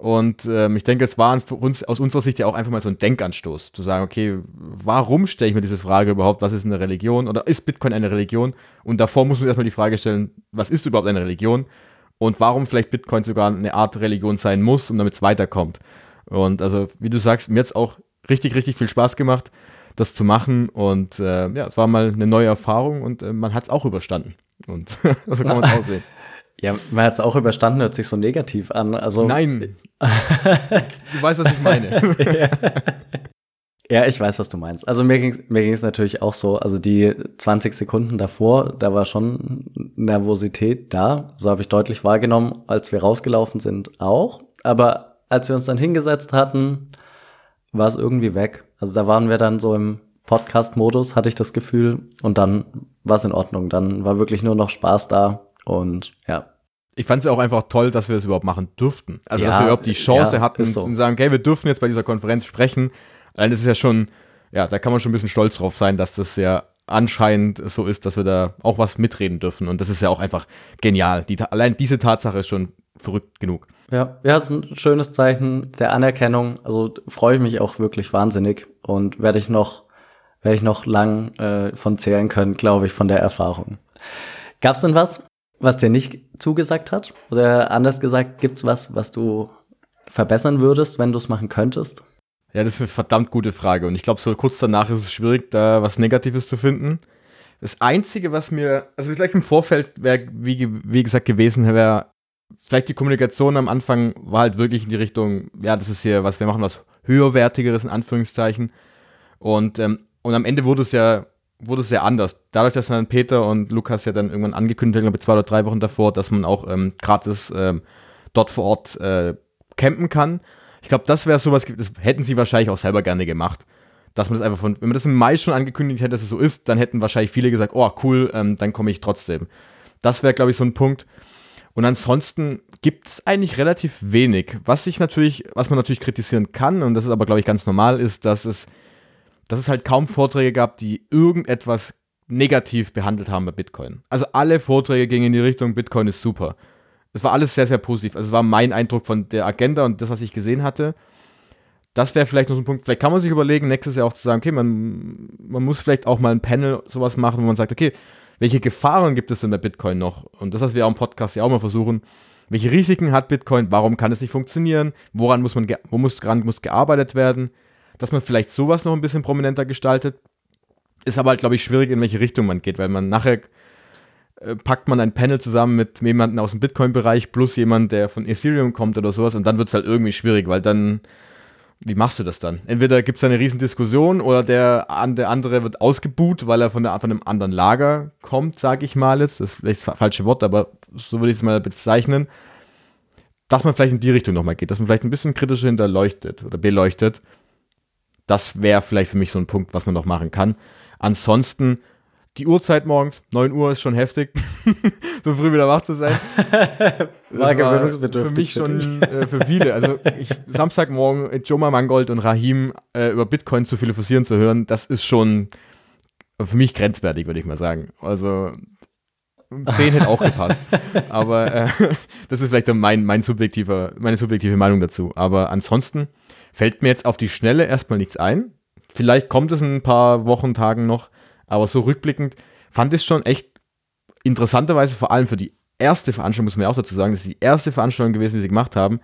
Und ähm, ich denke, es war uns aus unserer Sicht ja auch einfach mal so ein Denkanstoß, zu sagen, okay, warum stelle ich mir diese Frage überhaupt, was ist eine Religion oder ist Bitcoin eine Religion? Und davor muss man erstmal die Frage stellen, was ist überhaupt eine Religion? Und warum vielleicht Bitcoin sogar eine Art Religion sein muss, um damit es weiterkommt. Und also, wie du sagst, mir hat es auch richtig, richtig viel Spaß gemacht, das zu machen. Und äh, ja, es war mal eine neue Erfahrung und äh, man hat es auch überstanden. Und so kann man es aussehen. Ja, man hat es auch überstanden, hört sich so negativ an. Also, Nein. du weißt, was ich meine. ja. ja. ich weiß, was du meinst. Also mir ging es mir ging's natürlich auch so. Also die 20 Sekunden davor, da war schon Nervosität da. So habe ich deutlich wahrgenommen, als wir rausgelaufen sind auch. Aber als wir uns dann hingesetzt hatten, war es irgendwie weg. Also da waren wir dann so im Podcast-Modus, hatte ich das Gefühl. Und dann war es in Ordnung. Dann war wirklich nur noch Spaß da und ja. Ich fand es auch einfach toll, dass wir das überhaupt machen durften. Also, ja, dass wir überhaupt die Chance ja, hatten so. und sagen, okay, wir dürfen jetzt bei dieser Konferenz sprechen. Allein das ist ja schon, ja, da kann man schon ein bisschen stolz drauf sein, dass das ja anscheinend so ist, dass wir da auch was mitreden dürfen. Und das ist ja auch einfach genial. Die, allein diese Tatsache ist schon verrückt genug. Ja, ja, ist ein schönes Zeichen der Anerkennung. Also freue ich mich auch wirklich wahnsinnig und werde ich noch, werde ich noch lang äh, von zählen können, glaube ich, von der Erfahrung. Gab es denn was, was dir nicht zugesagt hat? Oder anders gesagt, gibt's was, was du verbessern würdest, wenn du es machen könntest? Ja, das ist eine verdammt gute Frage. Und ich glaube, so kurz danach ist es schwierig, da was Negatives zu finden. Das Einzige, was mir, also vielleicht im Vorfeld wäre, wie, wie gesagt, gewesen wäre, vielleicht die Kommunikation am Anfang war halt wirklich in die Richtung, ja, das ist hier was, wir machen was höherwertigeres, in Anführungszeichen. Und, ähm, und am Ende wurde es ja wurde es sehr anders. Dadurch, dass dann Peter und Lukas ja dann irgendwann angekündigt haben, zwei oder drei Wochen davor, dass man auch ähm, gratis ähm, dort vor Ort äh, campen kann. Ich glaube, das wäre sowas, das hätten sie wahrscheinlich auch selber gerne gemacht. Dass man das einfach von, wenn man das im Mai schon angekündigt hätte, dass es so ist, dann hätten wahrscheinlich viele gesagt, oh cool, ähm, dann komme ich trotzdem. Das wäre, glaube ich, so ein Punkt. Und ansonsten gibt es eigentlich relativ wenig. Was ich natürlich, was man natürlich kritisieren kann, und das ist aber, glaube ich, ganz normal, ist, dass es dass es halt kaum Vorträge gab, die irgendetwas negativ behandelt haben bei Bitcoin. Also alle Vorträge gingen in die Richtung, Bitcoin ist super. Es war alles sehr, sehr positiv. Also es war mein Eindruck von der Agenda und das, was ich gesehen hatte. Das wäre vielleicht noch so ein Punkt, vielleicht kann man sich überlegen, nächstes Jahr auch zu sagen, okay, man, man muss vielleicht auch mal ein Panel sowas machen, wo man sagt, okay, welche Gefahren gibt es denn bei Bitcoin noch? Und das, was wir auch im Podcast ja auch mal versuchen, welche Risiken hat Bitcoin? Warum kann es nicht funktionieren? Woran muss man, wo muss, dran muss gearbeitet werden? Dass man vielleicht sowas noch ein bisschen prominenter gestaltet. Ist aber halt, glaube ich, schwierig, in welche Richtung man geht, weil man nachher äh, packt man ein Panel zusammen mit jemandem aus dem Bitcoin-Bereich plus jemand, der von Ethereum kommt oder sowas und dann wird es halt irgendwie schwierig, weil dann, wie machst du das dann? Entweder gibt es eine riesen Diskussion oder der, der andere wird ausgebuht, weil er von, der, von einem anderen Lager kommt, sage ich mal jetzt. Das ist vielleicht das falsche Wort, aber so würde ich es mal bezeichnen. Dass man vielleicht in die Richtung nochmal geht, dass man vielleicht ein bisschen kritischer hinterleuchtet oder beleuchtet das wäre vielleicht für mich so ein Punkt, was man noch machen kann. Ansonsten, die Uhrzeit morgens, 9 Uhr ist schon heftig, so früh wieder wach zu sein. war gewöhnungsbedürftig. Für mich schon äh, für viele. Also ich, Samstagmorgen mit Joma Mangold und Rahim äh, über Bitcoin zu philosophieren zu hören, das ist schon für mich grenzwertig, würde ich mal sagen. Also 10 hätte auch gepasst. Aber äh, das ist vielleicht so mein, mein subjektiver, meine subjektive Meinung dazu. Aber ansonsten Fällt mir jetzt auf die Schnelle erstmal nichts ein. Vielleicht kommt es in ein paar Wochen, Tagen noch. Aber so rückblickend fand ich es schon echt interessanterweise, vor allem für die erste Veranstaltung, muss man ja auch dazu sagen, das ist die erste Veranstaltung gewesen, die sie gemacht haben,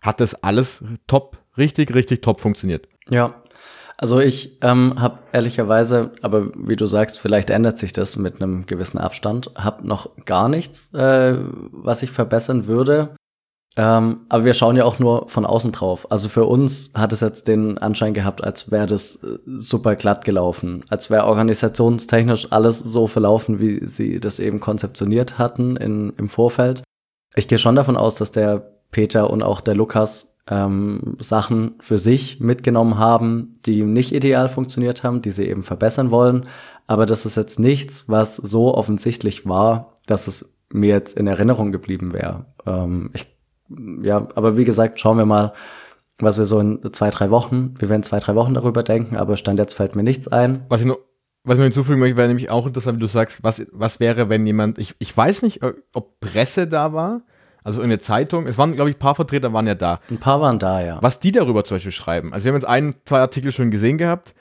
hat das alles top, richtig, richtig top funktioniert. Ja, also ich ähm, habe ehrlicherweise, aber wie du sagst, vielleicht ändert sich das mit einem gewissen Abstand, habe noch gar nichts, äh, was ich verbessern würde. Ähm, aber wir schauen ja auch nur von außen drauf. Also für uns hat es jetzt den Anschein gehabt, als wäre das äh, super glatt gelaufen, als wäre organisationstechnisch alles so verlaufen, wie sie das eben konzeptioniert hatten in, im Vorfeld. Ich gehe schon davon aus, dass der Peter und auch der Lukas ähm, Sachen für sich mitgenommen haben, die nicht ideal funktioniert haben, die sie eben verbessern wollen. Aber das ist jetzt nichts, was so offensichtlich war, dass es mir jetzt in Erinnerung geblieben wäre. Ähm, ja, aber wie gesagt, schauen wir mal, was wir so in zwei, drei Wochen, wir werden zwei, drei Wochen darüber denken, aber Stand jetzt fällt mir nichts ein. Was ich noch, was ich noch hinzufügen möchte, wäre nämlich auch interessant, wie du sagst, was, was wäre, wenn jemand, ich, ich weiß nicht, ob Presse da war, also in der Zeitung. Es waren, glaube ich, ein paar Vertreter waren ja da. Ein paar waren da, ja. Was die darüber zum Beispiel schreiben. Also wir haben jetzt ein, zwei Artikel schon gesehen gehabt,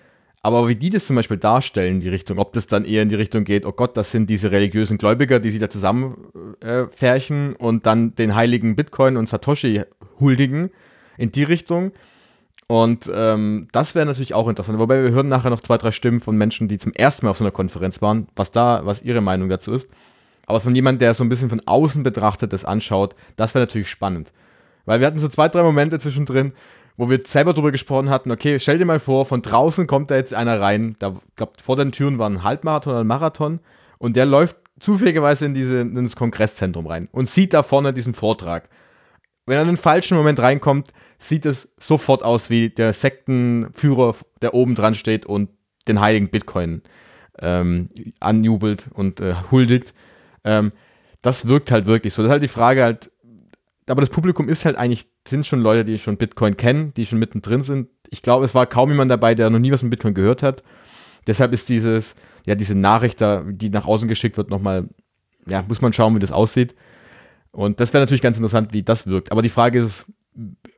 aber wie die das zum Beispiel darstellen, die Richtung, ob das dann eher in die Richtung geht, oh Gott, das sind diese religiösen Gläubiger, die sich da zusammenfärchen äh, und dann den heiligen Bitcoin und Satoshi huldigen, in die Richtung. Und ähm, das wäre natürlich auch interessant. Wobei wir hören nachher noch zwei, drei Stimmen von Menschen, die zum ersten Mal auf so einer Konferenz waren, was da, was ihre Meinung dazu ist. Aber von jemand, der so ein bisschen von außen betrachtet das anschaut, das wäre natürlich spannend. Weil wir hatten so zwei, drei Momente zwischendrin, wo wir selber darüber gesprochen hatten, okay, stell dir mal vor, von draußen kommt da jetzt einer rein, da glaube vor den Türen war ein Halbmarathon oder ein Marathon und der läuft zufälligerweise in, diese, in das Kongresszentrum rein und sieht da vorne diesen Vortrag. Wenn er in den falschen Moment reinkommt, sieht es sofort aus wie der Sektenführer, der oben dran steht und den heiligen Bitcoin ähm, anjubelt und äh, huldigt. Ähm, das wirkt halt wirklich so. Das ist halt die Frage halt, aber das Publikum ist halt eigentlich, sind schon Leute, die schon Bitcoin kennen, die schon mittendrin sind. Ich glaube, es war kaum jemand dabei, der noch nie was mit Bitcoin gehört hat. Deshalb ist dieses, ja, diese Nachricht da, die nach außen geschickt wird, nochmal, ja, muss man schauen, wie das aussieht. Und das wäre natürlich ganz interessant, wie das wirkt. Aber die Frage ist,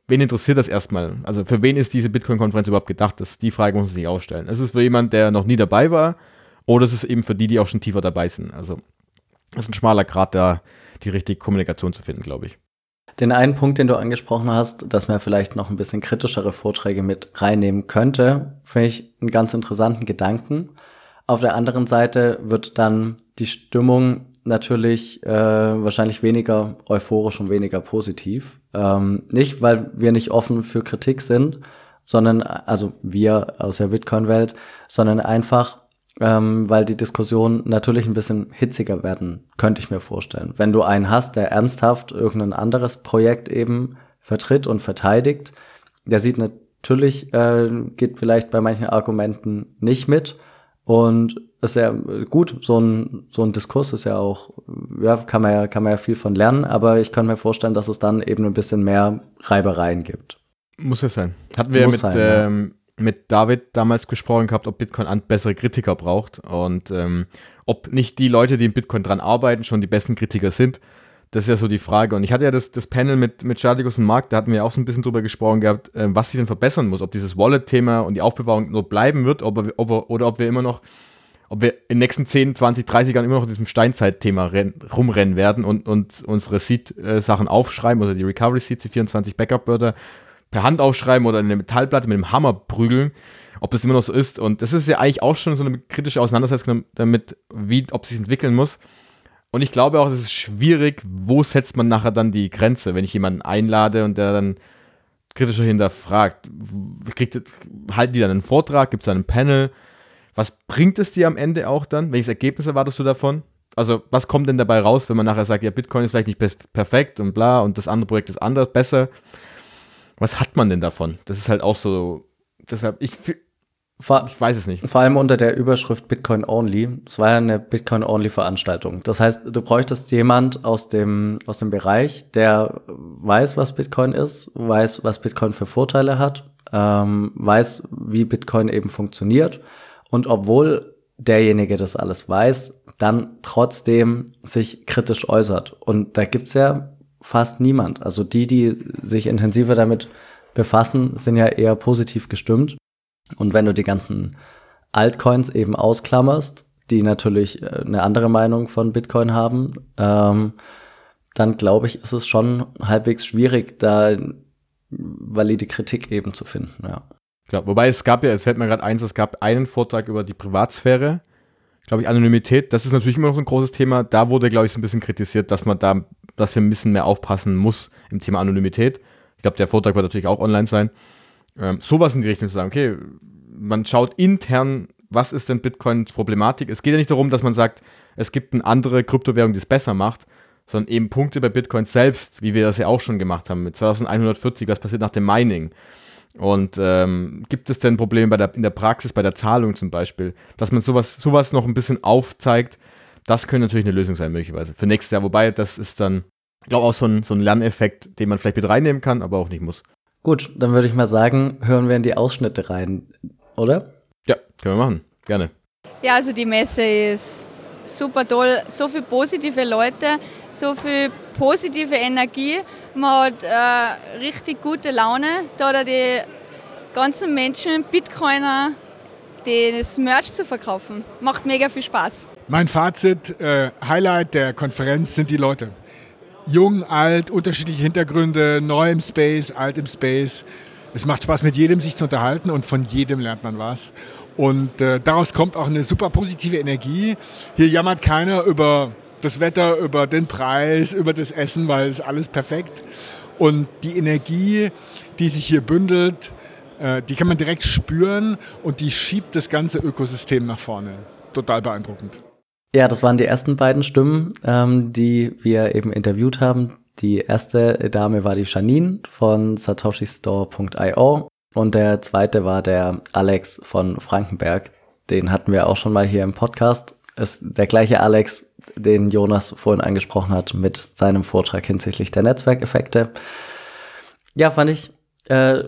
wen interessiert das erstmal? Also für wen ist diese Bitcoin-Konferenz überhaupt gedacht? Das, die Frage muss man sich auch stellen. Ist es für jemanden, der noch nie dabei war? Oder ist es eben für die, die auch schon tiefer dabei sind? Also das ist ein schmaler Grad, da die richtige Kommunikation zu finden, glaube ich. Den einen Punkt, den du angesprochen hast, dass man vielleicht noch ein bisschen kritischere Vorträge mit reinnehmen könnte, finde ich einen ganz interessanten Gedanken. Auf der anderen Seite wird dann die Stimmung natürlich äh, wahrscheinlich weniger euphorisch und weniger positiv. Ähm, nicht, weil wir nicht offen für Kritik sind, sondern, also wir aus der Bitcoin-Welt, sondern einfach, ähm, weil die Diskussion natürlich ein bisschen hitziger werden, könnte ich mir vorstellen. Wenn du einen hast, der ernsthaft irgendein anderes Projekt eben vertritt und verteidigt, der sieht natürlich, äh, geht vielleicht bei manchen Argumenten nicht mit und ist ja gut, so ein, so ein Diskurs ist ja auch, ja, kann man ja, kann man ja viel von lernen, aber ich kann mir vorstellen, dass es dann eben ein bisschen mehr Reibereien gibt. Muss es sein. Hatten wir Muss mit, sein, ähm, mit David damals gesprochen gehabt, ob Bitcoin bessere Kritiker braucht und ähm, ob nicht die Leute, die in Bitcoin dran arbeiten, schon die besten Kritiker sind. Das ist ja so die Frage. Und ich hatte ja das, das Panel mit, mit Charligus und Mark, da hatten wir auch so ein bisschen drüber gesprochen gehabt, äh, was sich denn verbessern muss. Ob dieses Wallet-Thema und die Aufbewahrung nur bleiben wird ob, ob, oder ob wir immer noch, ob wir in den nächsten 10, 20, 30 Jahren immer noch in diesem Steinzeit-Thema rumrennen werden und, und unsere Seed-Sachen aufschreiben, also die Recovery-Seeds, die 24 Backup-Wörter per Hand aufschreiben oder eine Metallplatte mit dem Hammer prügeln, ob das immer noch so ist. Und das ist ja eigentlich auch schon so eine kritische Auseinandersetzung damit, wie, ob es sich entwickeln muss. Und ich glaube auch, es ist schwierig, wo setzt man nachher dann die Grenze, wenn ich jemanden einlade und der dann kritischer hinterfragt. Kriegt, halten die dann einen Vortrag? Gibt es dann ein Panel? Was bringt es dir am Ende auch dann? Welches Ergebnis erwartest du davon? Also, was kommt denn dabei raus, wenn man nachher sagt, ja, Bitcoin ist vielleicht nicht perfekt und bla und das andere Projekt ist anders, besser? Was hat man denn davon? Das ist halt auch so, deshalb, ich, vor, ich weiß es nicht. Vor allem unter der Überschrift Bitcoin Only. Es war ja eine Bitcoin Only Veranstaltung. Das heißt, du bräuchtest jemand aus dem, aus dem Bereich, der weiß, was Bitcoin ist, weiß, was Bitcoin für Vorteile hat, ähm, weiß, wie Bitcoin eben funktioniert. Und obwohl derjenige das alles weiß, dann trotzdem sich kritisch äußert. Und da gibt's ja fast niemand. Also die, die sich intensiver damit befassen, sind ja eher positiv gestimmt. Und wenn du die ganzen Altcoins eben ausklammerst, die natürlich äh, eine andere Meinung von Bitcoin haben, ähm, dann glaube ich, ist es schon halbwegs schwierig, da valide Kritik eben zu finden, ja. Klar, wobei es gab ja, es fällt mir gerade eins, es gab einen Vortrag über die Privatsphäre, glaube ich, Anonymität. Das ist natürlich immer noch so ein großes Thema. Da wurde, glaube ich, so ein bisschen kritisiert, dass man da, dass wir ein bisschen mehr aufpassen muss im Thema Anonymität. Ich glaube, der Vortrag wird natürlich auch online sein. Ähm, sowas in die Richtung zu sagen, okay, man schaut intern, was ist denn Bitcoins Problematik? Es geht ja nicht darum, dass man sagt, es gibt eine andere Kryptowährung, die es besser macht, sondern eben Punkte bei Bitcoin selbst, wie wir das ja auch schon gemacht haben mit 2140, was passiert nach dem Mining. Und ähm, gibt es denn Probleme bei der, in der Praxis, bei der Zahlung zum Beispiel, dass man sowas, sowas noch ein bisschen aufzeigt? Das könnte natürlich eine Lösung sein, möglicherweise. Für nächstes Jahr, wobei das ist dann, ich glaube, auch so ein, so ein Lerneffekt, den man vielleicht mit reinnehmen kann, aber auch nicht muss. Gut, dann würde ich mal sagen, hören wir in die Ausschnitte rein, oder? Ja, können wir machen. Gerne. Ja, also die Messe ist super toll. So viele positive Leute, so viel positive Energie. Man hat äh, richtig gute Laune. Da hat die ganzen Menschen, Bitcoiner, das Merch zu verkaufen. Macht mega viel Spaß. Mein Fazit, äh, Highlight der Konferenz sind die Leute. Jung, alt, unterschiedliche Hintergründe, neu im Space, alt im Space. Es macht Spaß, mit jedem sich zu unterhalten und von jedem lernt man was. Und äh, daraus kommt auch eine super positive Energie. Hier jammert keiner über das Wetter, über den Preis, über das Essen, weil es alles perfekt. Und die Energie, die sich hier bündelt, äh, die kann man direkt spüren und die schiebt das ganze Ökosystem nach vorne. Total beeindruckend. Ja, das waren die ersten beiden Stimmen, ähm, die wir eben interviewt haben. Die erste Dame war die Janine von satoshistore.io und der zweite war der Alex von Frankenberg. Den hatten wir auch schon mal hier im Podcast. Ist der gleiche Alex, den Jonas vorhin angesprochen hat mit seinem Vortrag hinsichtlich der Netzwerkeffekte. Ja, fand ich äh,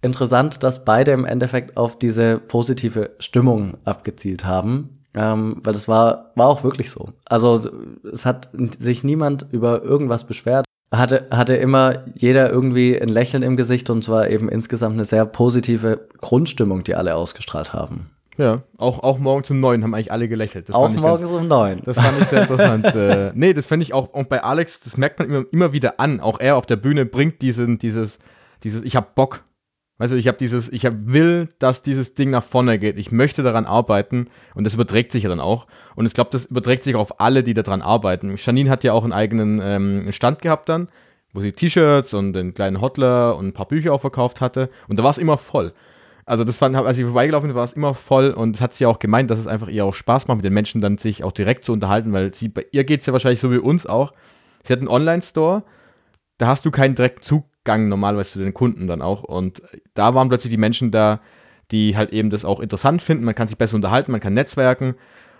interessant, dass beide im Endeffekt auf diese positive Stimmung abgezielt haben. Ähm, weil es war, war auch wirklich so. Also es hat sich niemand über irgendwas beschwert hatte, hatte immer jeder irgendwie ein Lächeln im Gesicht und zwar eben insgesamt eine sehr positive Grundstimmung, die alle ausgestrahlt haben. Ja, auch, auch morgens um neun haben eigentlich alle gelächelt. Das auch morgens ganz, um neun. Das fand ich sehr interessant. äh, nee, das fände ich auch, auch bei Alex, das merkt man immer, immer wieder an. Auch er auf der Bühne bringt diesen, dieses, dieses, ich hab Bock. Weißt du, ich habe dieses, ich hab, will, dass dieses Ding nach vorne geht. Ich möchte daran arbeiten und das überträgt sich ja dann auch. Und ich glaube, das überträgt sich auf alle, die daran arbeiten. Janine hat ja auch einen eigenen ähm, Stand gehabt dann, wo sie T-Shirts und einen kleinen Hotler und ein paar Bücher auch verkauft hatte. Und da war es immer voll. Also das fand, als ich vorbeigelaufen bin, war es immer voll und das hat sie ja auch gemeint, dass es einfach ihr auch Spaß macht, mit den Menschen dann sich auch direkt zu unterhalten, weil sie, bei ihr geht es ja wahrscheinlich so wie uns auch. Sie hat einen Online-Store, da hast du keinen direkten Zug Gang normalerweise zu den Kunden dann auch. Und da waren plötzlich die Menschen da, die halt eben das auch interessant finden. Man kann sich besser unterhalten, man kann netzwerken.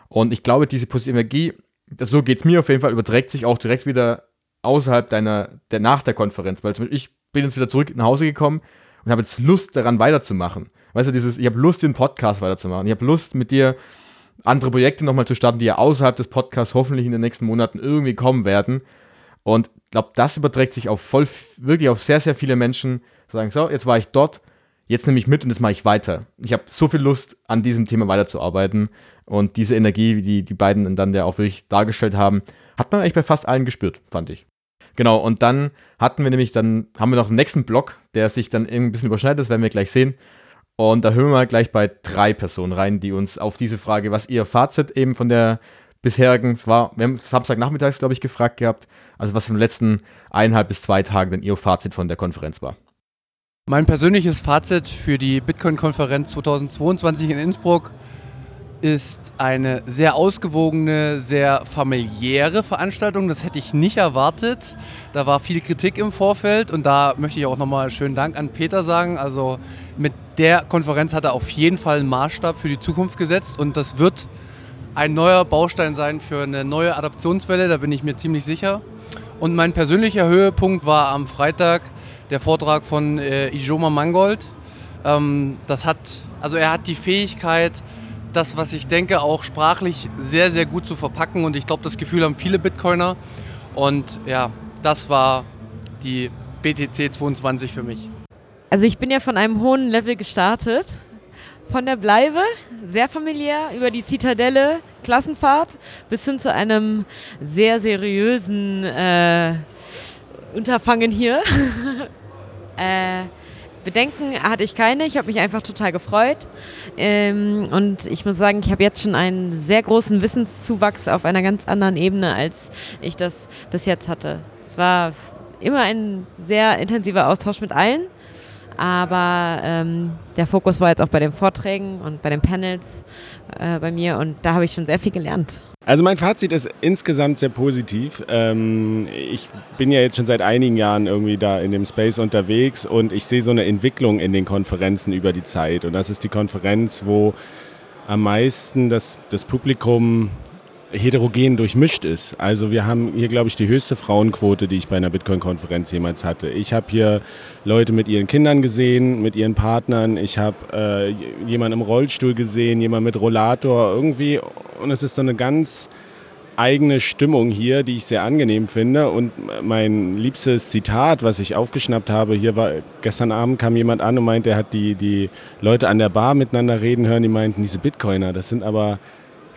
Und ich glaube, diese positive Energie, das, so geht es mir auf jeden Fall, überträgt sich auch direkt wieder außerhalb deiner, der, nach der Konferenz. Weil zum Beispiel ich bin jetzt wieder zurück nach Hause gekommen und habe jetzt Lust daran weiterzumachen. Weißt du, dieses, ich habe Lust, den Podcast weiterzumachen. Ich habe Lust, mit dir andere Projekte nochmal zu starten, die ja außerhalb des Podcasts hoffentlich in den nächsten Monaten irgendwie kommen werden. Und ich glaube, das überträgt sich auf voll, wirklich auf sehr, sehr viele Menschen, sagen, so, jetzt war ich dort, jetzt nehme ich mit und jetzt mache ich weiter. Ich habe so viel Lust, an diesem Thema weiterzuarbeiten. Und diese Energie, die die beiden dann ja auch wirklich dargestellt haben, hat man eigentlich bei fast allen gespürt, fand ich. Genau, und dann hatten wir nämlich, dann haben wir noch einen nächsten Block, der sich dann irgendwie ein bisschen überschneidet, das werden wir gleich sehen. Und da hören wir mal gleich bei drei Personen rein, die uns auf diese Frage, was ihr Fazit eben von der bisherigen, es war, wir haben Samstagnachmittags, glaube ich, gefragt gehabt, also was im letzten eineinhalb bis zwei Tagen denn Ihr Fazit von der Konferenz war. Mein persönliches Fazit für die Bitcoin-Konferenz 2022 in Innsbruck ist eine sehr ausgewogene, sehr familiäre Veranstaltung. Das hätte ich nicht erwartet. Da war viel Kritik im Vorfeld und da möchte ich auch nochmal schönen Dank an Peter sagen. Also mit der Konferenz hat er auf jeden Fall einen Maßstab für die Zukunft gesetzt und das wird ein neuer Baustein sein für eine neue Adaptionswelle, da bin ich mir ziemlich sicher. Und mein persönlicher Höhepunkt war am Freitag der Vortrag von äh, Ijoma Mangold. Ähm, das hat, also er hat die Fähigkeit, das, was ich denke, auch sprachlich sehr, sehr gut zu verpacken. Und ich glaube, das Gefühl haben viele Bitcoiner. Und ja, das war die BTC 22 für mich. Also ich bin ja von einem hohen Level gestartet von der Bleibe, sehr familiär, über die Zitadelle, Klassenfahrt, bis hin zu einem sehr seriösen äh, Unterfangen hier. äh, Bedenken hatte ich keine. Ich habe mich einfach total gefreut. Ähm, und ich muss sagen, ich habe jetzt schon einen sehr großen Wissenszuwachs auf einer ganz anderen Ebene, als ich das bis jetzt hatte. Es war immer ein sehr intensiver Austausch mit allen. Aber ähm, der Fokus war jetzt auch bei den Vorträgen und bei den Panels äh, bei mir und da habe ich schon sehr viel gelernt. Also mein Fazit ist insgesamt sehr positiv. Ähm, ich bin ja jetzt schon seit einigen Jahren irgendwie da in dem Space unterwegs und ich sehe so eine Entwicklung in den Konferenzen über die Zeit. Und das ist die Konferenz, wo am meisten das, das Publikum heterogen durchmischt ist. Also wir haben hier, glaube ich, die höchste Frauenquote, die ich bei einer Bitcoin-Konferenz jemals hatte. Ich habe hier Leute mit ihren Kindern gesehen, mit ihren Partnern. Ich habe äh, jemanden im Rollstuhl gesehen, jemanden mit Rollator irgendwie. Und es ist so eine ganz eigene Stimmung hier, die ich sehr angenehm finde. Und mein liebstes Zitat, was ich aufgeschnappt habe, hier war, gestern Abend kam jemand an und meinte, er hat die, die Leute an der Bar miteinander reden hören, die meinten, diese Bitcoiner, das sind aber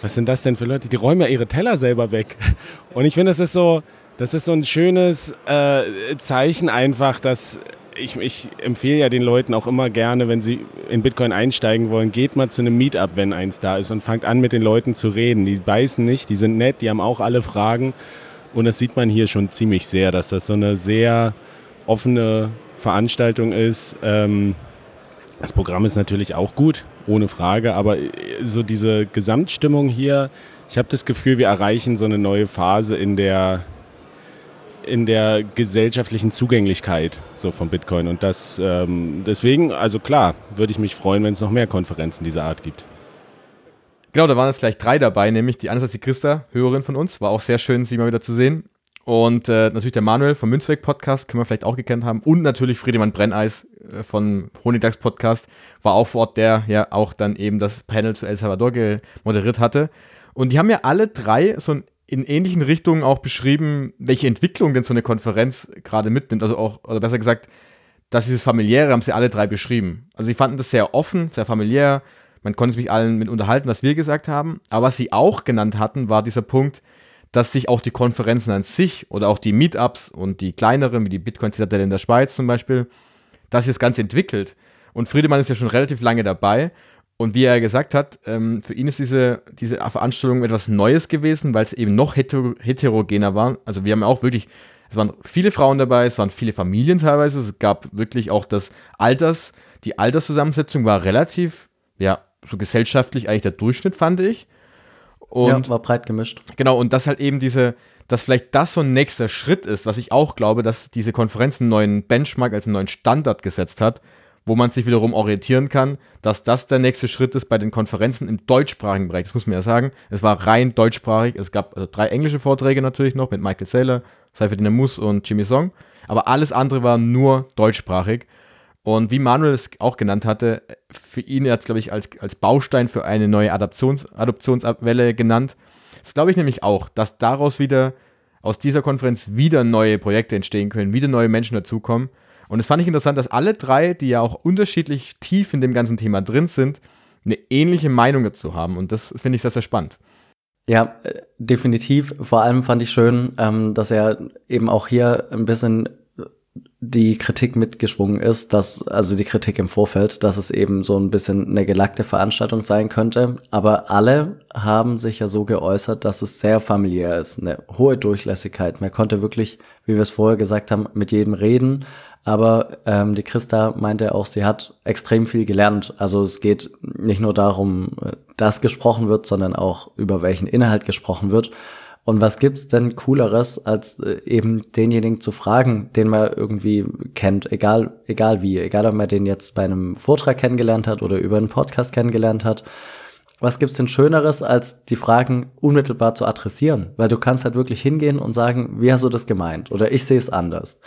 was sind das denn für Leute? Die räumen ja ihre Teller selber weg. Und ich finde, das ist so, das ist so ein schönes äh, Zeichen einfach, dass ich, ich, empfehle ja den Leuten auch immer gerne, wenn sie in Bitcoin einsteigen wollen, geht mal zu einem Meetup, wenn eins da ist und fangt an mit den Leuten zu reden. Die beißen nicht, die sind nett, die haben auch alle Fragen. Und das sieht man hier schon ziemlich sehr, dass das so eine sehr offene Veranstaltung ist. Ähm, das Programm ist natürlich auch gut ohne Frage. Aber äh, so diese Gesamtstimmung hier, ich habe das Gefühl, wir erreichen so eine neue Phase in der, in der gesellschaftlichen Zugänglichkeit so von Bitcoin. Und das ähm, deswegen, also klar, würde ich mich freuen, wenn es noch mehr Konferenzen dieser Art gibt. Genau, da waren jetzt gleich drei dabei, nämlich die Anastasia Christa, Hörerin von uns. War auch sehr schön, sie mal wieder zu sehen. Und äh, natürlich der Manuel vom Münzweg Podcast, können wir vielleicht auch gekannt haben. Und natürlich Friedemann Brenneis äh, von Honigdachs Podcast, war auch vor Ort, der ja auch dann eben das Panel zu El Salvador moderiert hatte. Und die haben ja alle drei so in ähnlichen Richtungen auch beschrieben, welche Entwicklung denn so eine Konferenz gerade mitnimmt. Also auch, oder besser gesagt, dass dieses Familiäre haben sie alle drei beschrieben. Also sie fanden das sehr offen, sehr familiär. Man konnte sich allen mit unterhalten, was wir gesagt haben. Aber was sie auch genannt hatten, war dieser Punkt, dass sich auch die Konferenzen an sich oder auch die Meetups und die kleineren, wie die Bitcoin-Zitadelle in der Schweiz zum Beispiel, dass sich das Ganze entwickelt. Und Friedemann ist ja schon relativ lange dabei. Und wie er gesagt hat, ähm, für ihn ist diese, diese Veranstaltung etwas Neues gewesen, weil es eben noch heter heterogener war. Also wir haben auch wirklich, es waren viele Frauen dabei, es waren viele Familien teilweise, es gab wirklich auch das Alters, die Alterszusammensetzung war relativ, ja, so gesellschaftlich eigentlich der Durchschnitt, fand ich. Und ja, war breit gemischt. Genau, und dass halt eben diese, dass vielleicht das so ein nächster Schritt ist, was ich auch glaube, dass diese Konferenz einen neuen Benchmark, also einen neuen Standard gesetzt hat, wo man sich wiederum orientieren kann, dass das der nächste Schritt ist bei den Konferenzen im deutschsprachigen Bereich. Das muss man ja sagen. Es war rein deutschsprachig. Es gab also drei englische Vorträge natürlich noch mit Michael Saylor, Seifedin Mus und Jimmy Song. Aber alles andere war nur deutschsprachig. Und wie Manuel es auch genannt hatte, für ihn hat es, glaube ich, als, als Baustein für eine neue Adoptions, Adoptionswelle genannt. Das glaube ich nämlich auch, dass daraus wieder, aus dieser Konferenz wieder neue Projekte entstehen können, wieder neue Menschen dazukommen. Und es fand ich interessant, dass alle drei, die ja auch unterschiedlich tief in dem ganzen Thema drin sind, eine ähnliche Meinung dazu haben. Und das finde ich sehr, sehr spannend. Ja, äh, definitiv. Vor allem fand ich schön, ähm, dass er eben auch hier ein bisschen die Kritik mitgeschwungen ist, dass, also die Kritik im Vorfeld, dass es eben so ein bisschen eine gelackte Veranstaltung sein könnte. Aber alle haben sich ja so geäußert, dass es sehr familiär ist, eine hohe Durchlässigkeit. Man konnte wirklich, wie wir es vorher gesagt haben, mit jedem reden. Aber ähm, die Christa meinte auch, sie hat extrem viel gelernt. Also es geht nicht nur darum, dass gesprochen wird, sondern auch über welchen Inhalt gesprochen wird. Und was gibt's denn cooleres, als äh, eben denjenigen zu fragen, den man irgendwie kennt, egal, egal wie, egal ob man den jetzt bei einem Vortrag kennengelernt hat oder über einen Podcast kennengelernt hat. Was gibt's denn Schöneres, als die Fragen unmittelbar zu adressieren? Weil du kannst halt wirklich hingehen und sagen, wie hast du das gemeint? Oder ich sehe es anders.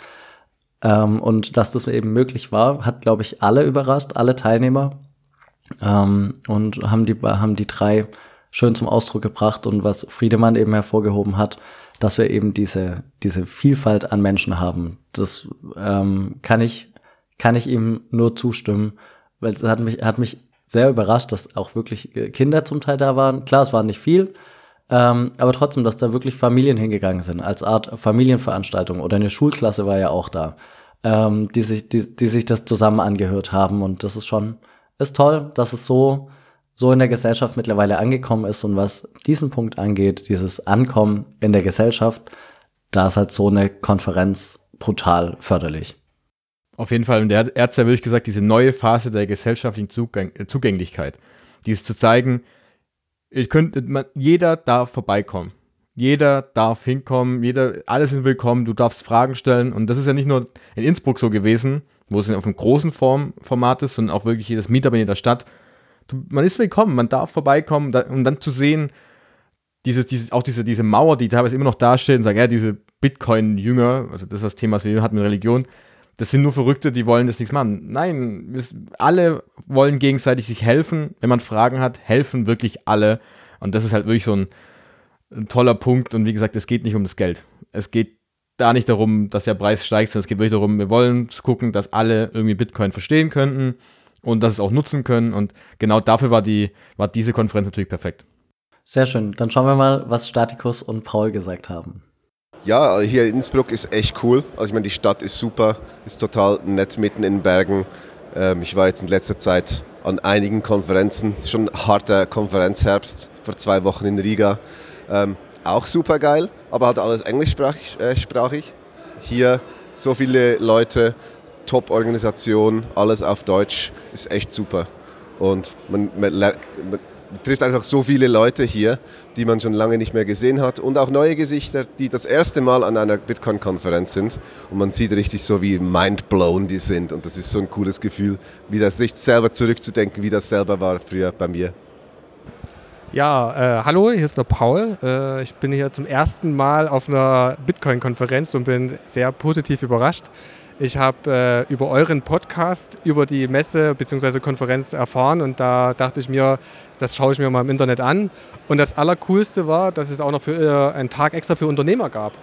Ähm, und dass das eben möglich war, hat, glaube ich, alle überrascht, alle Teilnehmer. Ähm, und haben die, haben die drei schön zum Ausdruck gebracht und was Friedemann eben hervorgehoben hat, dass wir eben diese, diese Vielfalt an Menschen haben. Das ähm, kann ich, kann ich ihm nur zustimmen, weil es hat mich, hat mich sehr überrascht, dass auch wirklich äh, Kinder zum Teil da waren. Klar, es war nicht viel, ähm, aber trotzdem, dass da wirklich Familien hingegangen sind, als Art Familienveranstaltung. Oder eine Schulklasse war ja auch da, ähm, die, sich, die, die sich das zusammen angehört haben. Und das ist schon, ist toll, dass es so, so in der Gesellschaft mittlerweile angekommen ist. Und was diesen Punkt angeht, dieses Ankommen in der Gesellschaft, da ist halt so eine Konferenz brutal förderlich. Auf jeden Fall. Und er, er hat ja wirklich gesagt, diese neue Phase der gesellschaftlichen Zugang, äh, Zugänglichkeit. Dieses zu zeigen, ich könnte, man, jeder darf vorbeikommen. Jeder darf hinkommen, jeder, alle sind willkommen, du darfst Fragen stellen. Und das ist ja nicht nur in Innsbruck so gewesen, wo es auf einem großen Form, Format ist, sondern auch wirklich jedes Meetup in jeder Stadt. Man ist willkommen, man darf vorbeikommen, da, um dann zu sehen, dieses, dieses, auch diese, diese Mauer, die teilweise immer noch dasteht und sagen, ja, diese Bitcoin-Jünger, also das ist das Thema, was wir hatten mit Religion, das sind nur Verrückte, die wollen das nichts machen. Nein, wir, alle wollen gegenseitig sich helfen. Wenn man Fragen hat, helfen wirklich alle. Und das ist halt wirklich so ein, ein toller Punkt. Und wie gesagt, es geht nicht um das Geld. Es geht da nicht darum, dass der Preis steigt, sondern es geht wirklich darum, wir wollen gucken, dass alle irgendwie Bitcoin verstehen könnten und dass es auch nutzen können. Und genau dafür war, die, war diese Konferenz natürlich perfekt. Sehr schön. Dann schauen wir mal, was Statikus und Paul gesagt haben. Ja, hier in Innsbruck ist echt cool. Also ich meine, die Stadt ist super, ist total nett mitten in den Bergen. Ähm, ich war jetzt in letzter Zeit an einigen Konferenzen, schon harter Konferenzherbst, vor zwei Wochen in Riga. Ähm, auch super geil, aber halt alles englischsprachig. Äh, Hier so viele Leute, Top-Organisation, alles auf Deutsch, ist echt super. Und man, man, man trifft einfach so viele Leute hier, die man schon lange nicht mehr gesehen hat und auch neue Gesichter, die das erste Mal an einer Bitcoin-Konferenz sind und man sieht richtig so, wie mindblown die sind und das ist so ein cooles Gefühl, wieder sich selber zurückzudenken, wie das selber war früher bei mir. Ja, äh, hallo, hier ist der Paul. Äh, ich bin hier zum ersten Mal auf einer Bitcoin-Konferenz und bin sehr positiv überrascht. Ich habe äh, über euren Podcast über die Messe bzw. Konferenz erfahren und da dachte ich mir, das schaue ich mir mal im Internet an. Und das Allercoolste war, dass es auch noch für, äh, einen Tag extra für Unternehmer gab.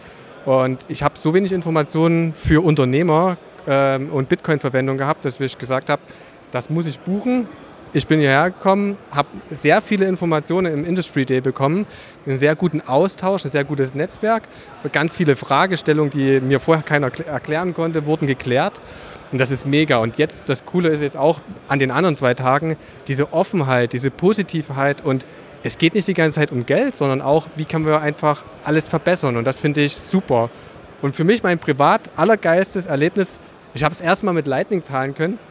Und ich habe so wenig Informationen für Unternehmer ähm, und Bitcoin-Verwendung gehabt, dass ich gesagt habe, das muss ich buchen ich bin hierher gekommen, habe sehr viele Informationen im Industry Day bekommen, einen sehr guten Austausch, ein sehr gutes Netzwerk. Ganz viele Fragestellungen, die mir vorher keiner erklären konnte, wurden geklärt. Und das ist mega. Und jetzt, das Coole ist jetzt auch an den anderen zwei Tagen, diese Offenheit, diese Positivheit und es geht nicht die ganze Zeit um Geld, sondern auch, wie können wir einfach alles verbessern. Und das finde ich super. Und für mich mein privat allergeistes Erlebnis ich habe es erstmal mit Lightning zahlen können.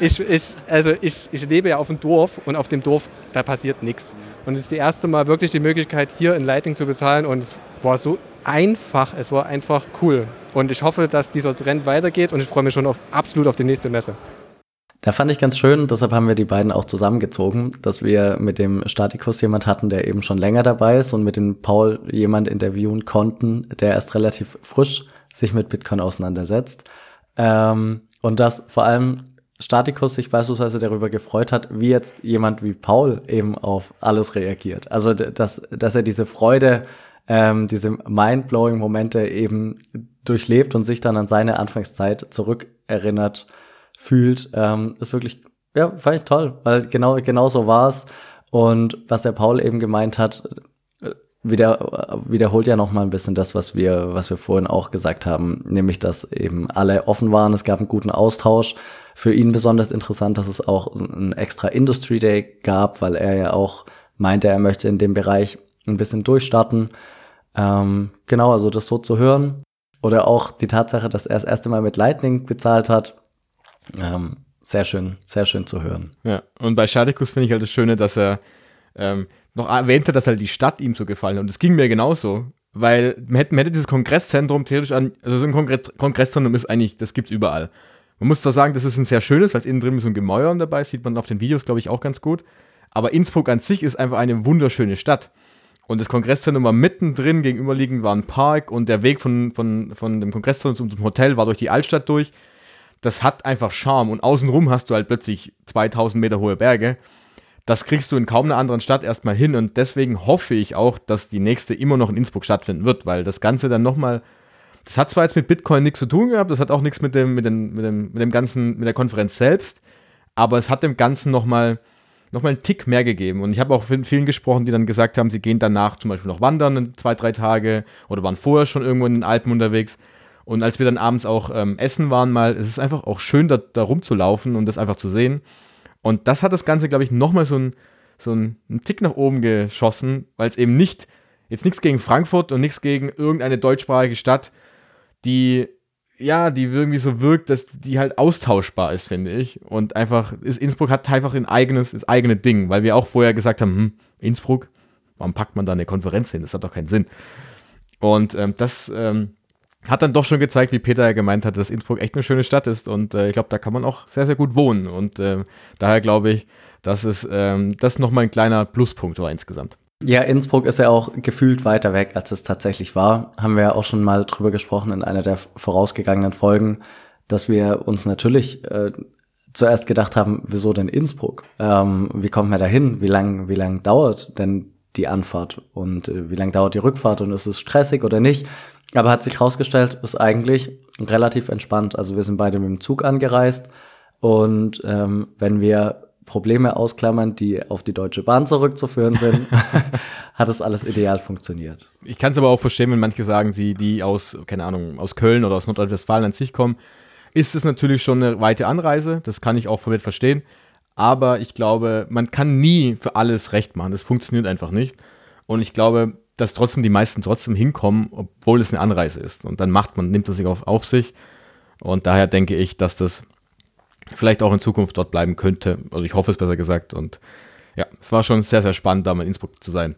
Ich, ich, also ich, ich lebe ja auf dem Dorf und auf dem Dorf, da passiert nichts. Und es ist das erste Mal wirklich die Möglichkeit, hier in Lightning zu bezahlen und es war so einfach, es war einfach cool. Und ich hoffe, dass dieser Trend weitergeht und ich freue mich schon auf, absolut auf die nächste Messe. Da fand ich ganz schön, deshalb haben wir die beiden auch zusammengezogen, dass wir mit dem Statikus jemand hatten, der eben schon länger dabei ist und mit dem Paul jemand interviewen konnten, der erst relativ frisch sich mit Bitcoin auseinandersetzt. Ähm, und dass vor allem Statikus sich beispielsweise darüber gefreut hat, wie jetzt jemand wie Paul eben auf alles reagiert. Also dass, dass er diese Freude, ähm, diese mindblowing Momente eben durchlebt und sich dann an seine Anfangszeit zurückerinnert fühlt, ähm, ist wirklich, ja, fand ich toll, weil genau, genau so war es. Und was der Paul eben gemeint hat, wieder, wiederholt ja noch mal ein bisschen das, was wir, was wir vorhin auch gesagt haben, nämlich, dass eben alle offen waren, es gab einen guten Austausch. Für ihn besonders interessant, dass es auch ein extra Industry Day gab, weil er ja auch meinte, er möchte in dem Bereich ein bisschen durchstarten. Ähm, genau, also das so zu hören. Oder auch die Tatsache, dass er das erste Mal mit Lightning bezahlt hat. Ähm, sehr schön, sehr schön zu hören. Ja, und bei Shadikus finde ich halt das Schöne, dass er ähm, noch erwähnte, dass halt die Stadt ihm so gefallen hat. Und es ging mir genauso. Weil man hätte, man hätte dieses Kongresszentrum theoretisch an, also so ein Kongress, Kongresszentrum ist eigentlich, das gibt's überall. Man muss zwar sagen, das ist ein sehr schönes, weil innen drin ist so ein Gemäuer dabei, sieht man auf den Videos, glaube ich, auch ganz gut. Aber Innsbruck an sich ist einfach eine wunderschöne Stadt. Und das Kongresszentrum war mittendrin, gegenüberliegend war ein Park und der Weg von, von, von dem Kongresszentrum zum Hotel war durch die Altstadt durch. Das hat einfach Charme und außenrum hast du halt plötzlich 2000 Meter hohe Berge das kriegst du in kaum einer anderen Stadt erstmal hin und deswegen hoffe ich auch, dass die nächste immer noch in Innsbruck stattfinden wird, weil das Ganze dann nochmal, das hat zwar jetzt mit Bitcoin nichts zu tun gehabt, das hat auch nichts mit dem, mit dem, mit dem, mit dem ganzen, mit der Konferenz selbst, aber es hat dem Ganzen nochmal nochmal einen Tick mehr gegeben. Und ich habe auch mit vielen gesprochen, die dann gesagt haben, sie gehen danach zum Beispiel noch wandern, zwei, drei Tage oder waren vorher schon irgendwo in den Alpen unterwegs. Und als wir dann abends auch ähm, essen waren mal, es ist einfach auch schön, da, da rumzulaufen und das einfach zu sehen. Und das hat das Ganze, glaube ich, nochmal so ein, so ein, einen Tick nach oben geschossen, weil es eben nicht, jetzt nichts gegen Frankfurt und nichts gegen irgendeine deutschsprachige Stadt, die ja, die irgendwie so wirkt, dass die halt austauschbar ist, finde ich. Und einfach, ist, Innsbruck hat einfach ein eigenes, das eigene Ding, weil wir auch vorher gesagt haben, hm, Innsbruck, warum packt man da eine Konferenz hin? Das hat doch keinen Sinn. Und ähm, das ähm, hat dann doch schon gezeigt, wie Peter ja gemeint hat, dass Innsbruck echt eine schöne Stadt ist. Und äh, ich glaube, da kann man auch sehr, sehr gut wohnen. Und äh, daher glaube ich, dass es ähm, das nochmal ein kleiner Pluspunkt war insgesamt. Ja, Innsbruck ist ja auch gefühlt weiter weg, als es tatsächlich war. Haben wir ja auch schon mal drüber gesprochen in einer der vorausgegangenen Folgen, dass wir uns natürlich äh, zuerst gedacht haben, wieso denn Innsbruck? Ähm, wie kommt man da hin? Wie lang, wie lang dauert denn die Anfahrt? Und äh, wie lang dauert die Rückfahrt? Und ist es stressig oder nicht? Aber hat sich herausgestellt, ist eigentlich relativ entspannt. Also wir sind beide mit dem Zug angereist und ähm, wenn wir Probleme ausklammern, die auf die Deutsche Bahn zurückzuführen sind, hat es alles ideal funktioniert. Ich kann es aber auch verstehen, wenn manche sagen, sie, die aus, keine Ahnung, aus Köln oder aus Nordrhein-Westfalen an sich kommen, ist es natürlich schon eine weite Anreise. Das kann ich auch mir verstehen. Aber ich glaube, man kann nie für alles recht machen. Das funktioniert einfach nicht. Und ich glaube, dass trotzdem die meisten trotzdem hinkommen, obwohl es eine Anreise ist. Und dann macht man, nimmt das sich auf, auf sich. Und daher denke ich, dass das vielleicht auch in Zukunft dort bleiben könnte. Also ich hoffe es besser gesagt. Und ja, es war schon sehr, sehr spannend, da mal in Innsbruck zu sein.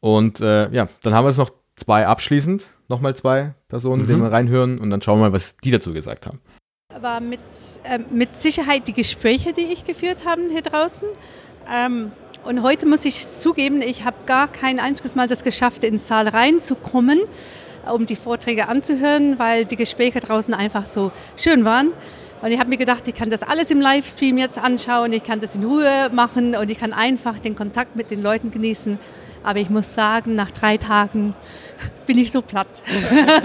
Und äh, ja, dann haben wir es noch zwei abschließend, nochmal zwei Personen, mhm. denen wir reinhören und dann schauen wir mal, was die dazu gesagt haben. Aber mit, äh, mit Sicherheit die Gespräche, die ich geführt habe hier draußen. Ähm, und heute muss ich zugeben, ich habe gar kein einziges Mal das geschafft, in den Saal reinzukommen, um die Vorträge anzuhören, weil die Gespräche draußen einfach so schön waren. Und ich habe mir gedacht, ich kann das alles im Livestream jetzt anschauen, ich kann das in Ruhe machen und ich kann einfach den Kontakt mit den Leuten genießen. Aber ich muss sagen, nach drei Tagen bin ich so platt.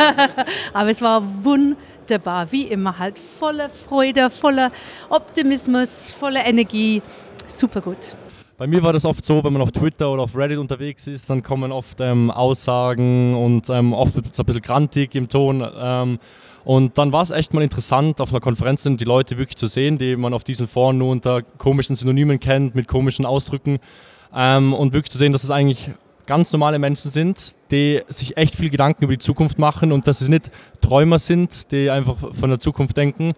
Aber es war wunderbar, wie immer halt voller Freude, voller Optimismus, voller Energie. Super gut. Bei mir war das oft so, wenn man auf Twitter oder auf Reddit unterwegs ist, dann kommen oft ähm, Aussagen und ähm, oft wird es ein bisschen grantig im Ton. Ähm, und dann war es echt mal interessant, auf einer Konferenz die Leute wirklich zu sehen, die man auf diesen Foren nur unter komischen Synonymen kennt, mit komischen Ausdrücken. Ähm, und wirklich zu sehen, dass es eigentlich ganz normale Menschen sind, die sich echt viel Gedanken über die Zukunft machen und dass es nicht Träumer sind, die einfach von der Zukunft denken,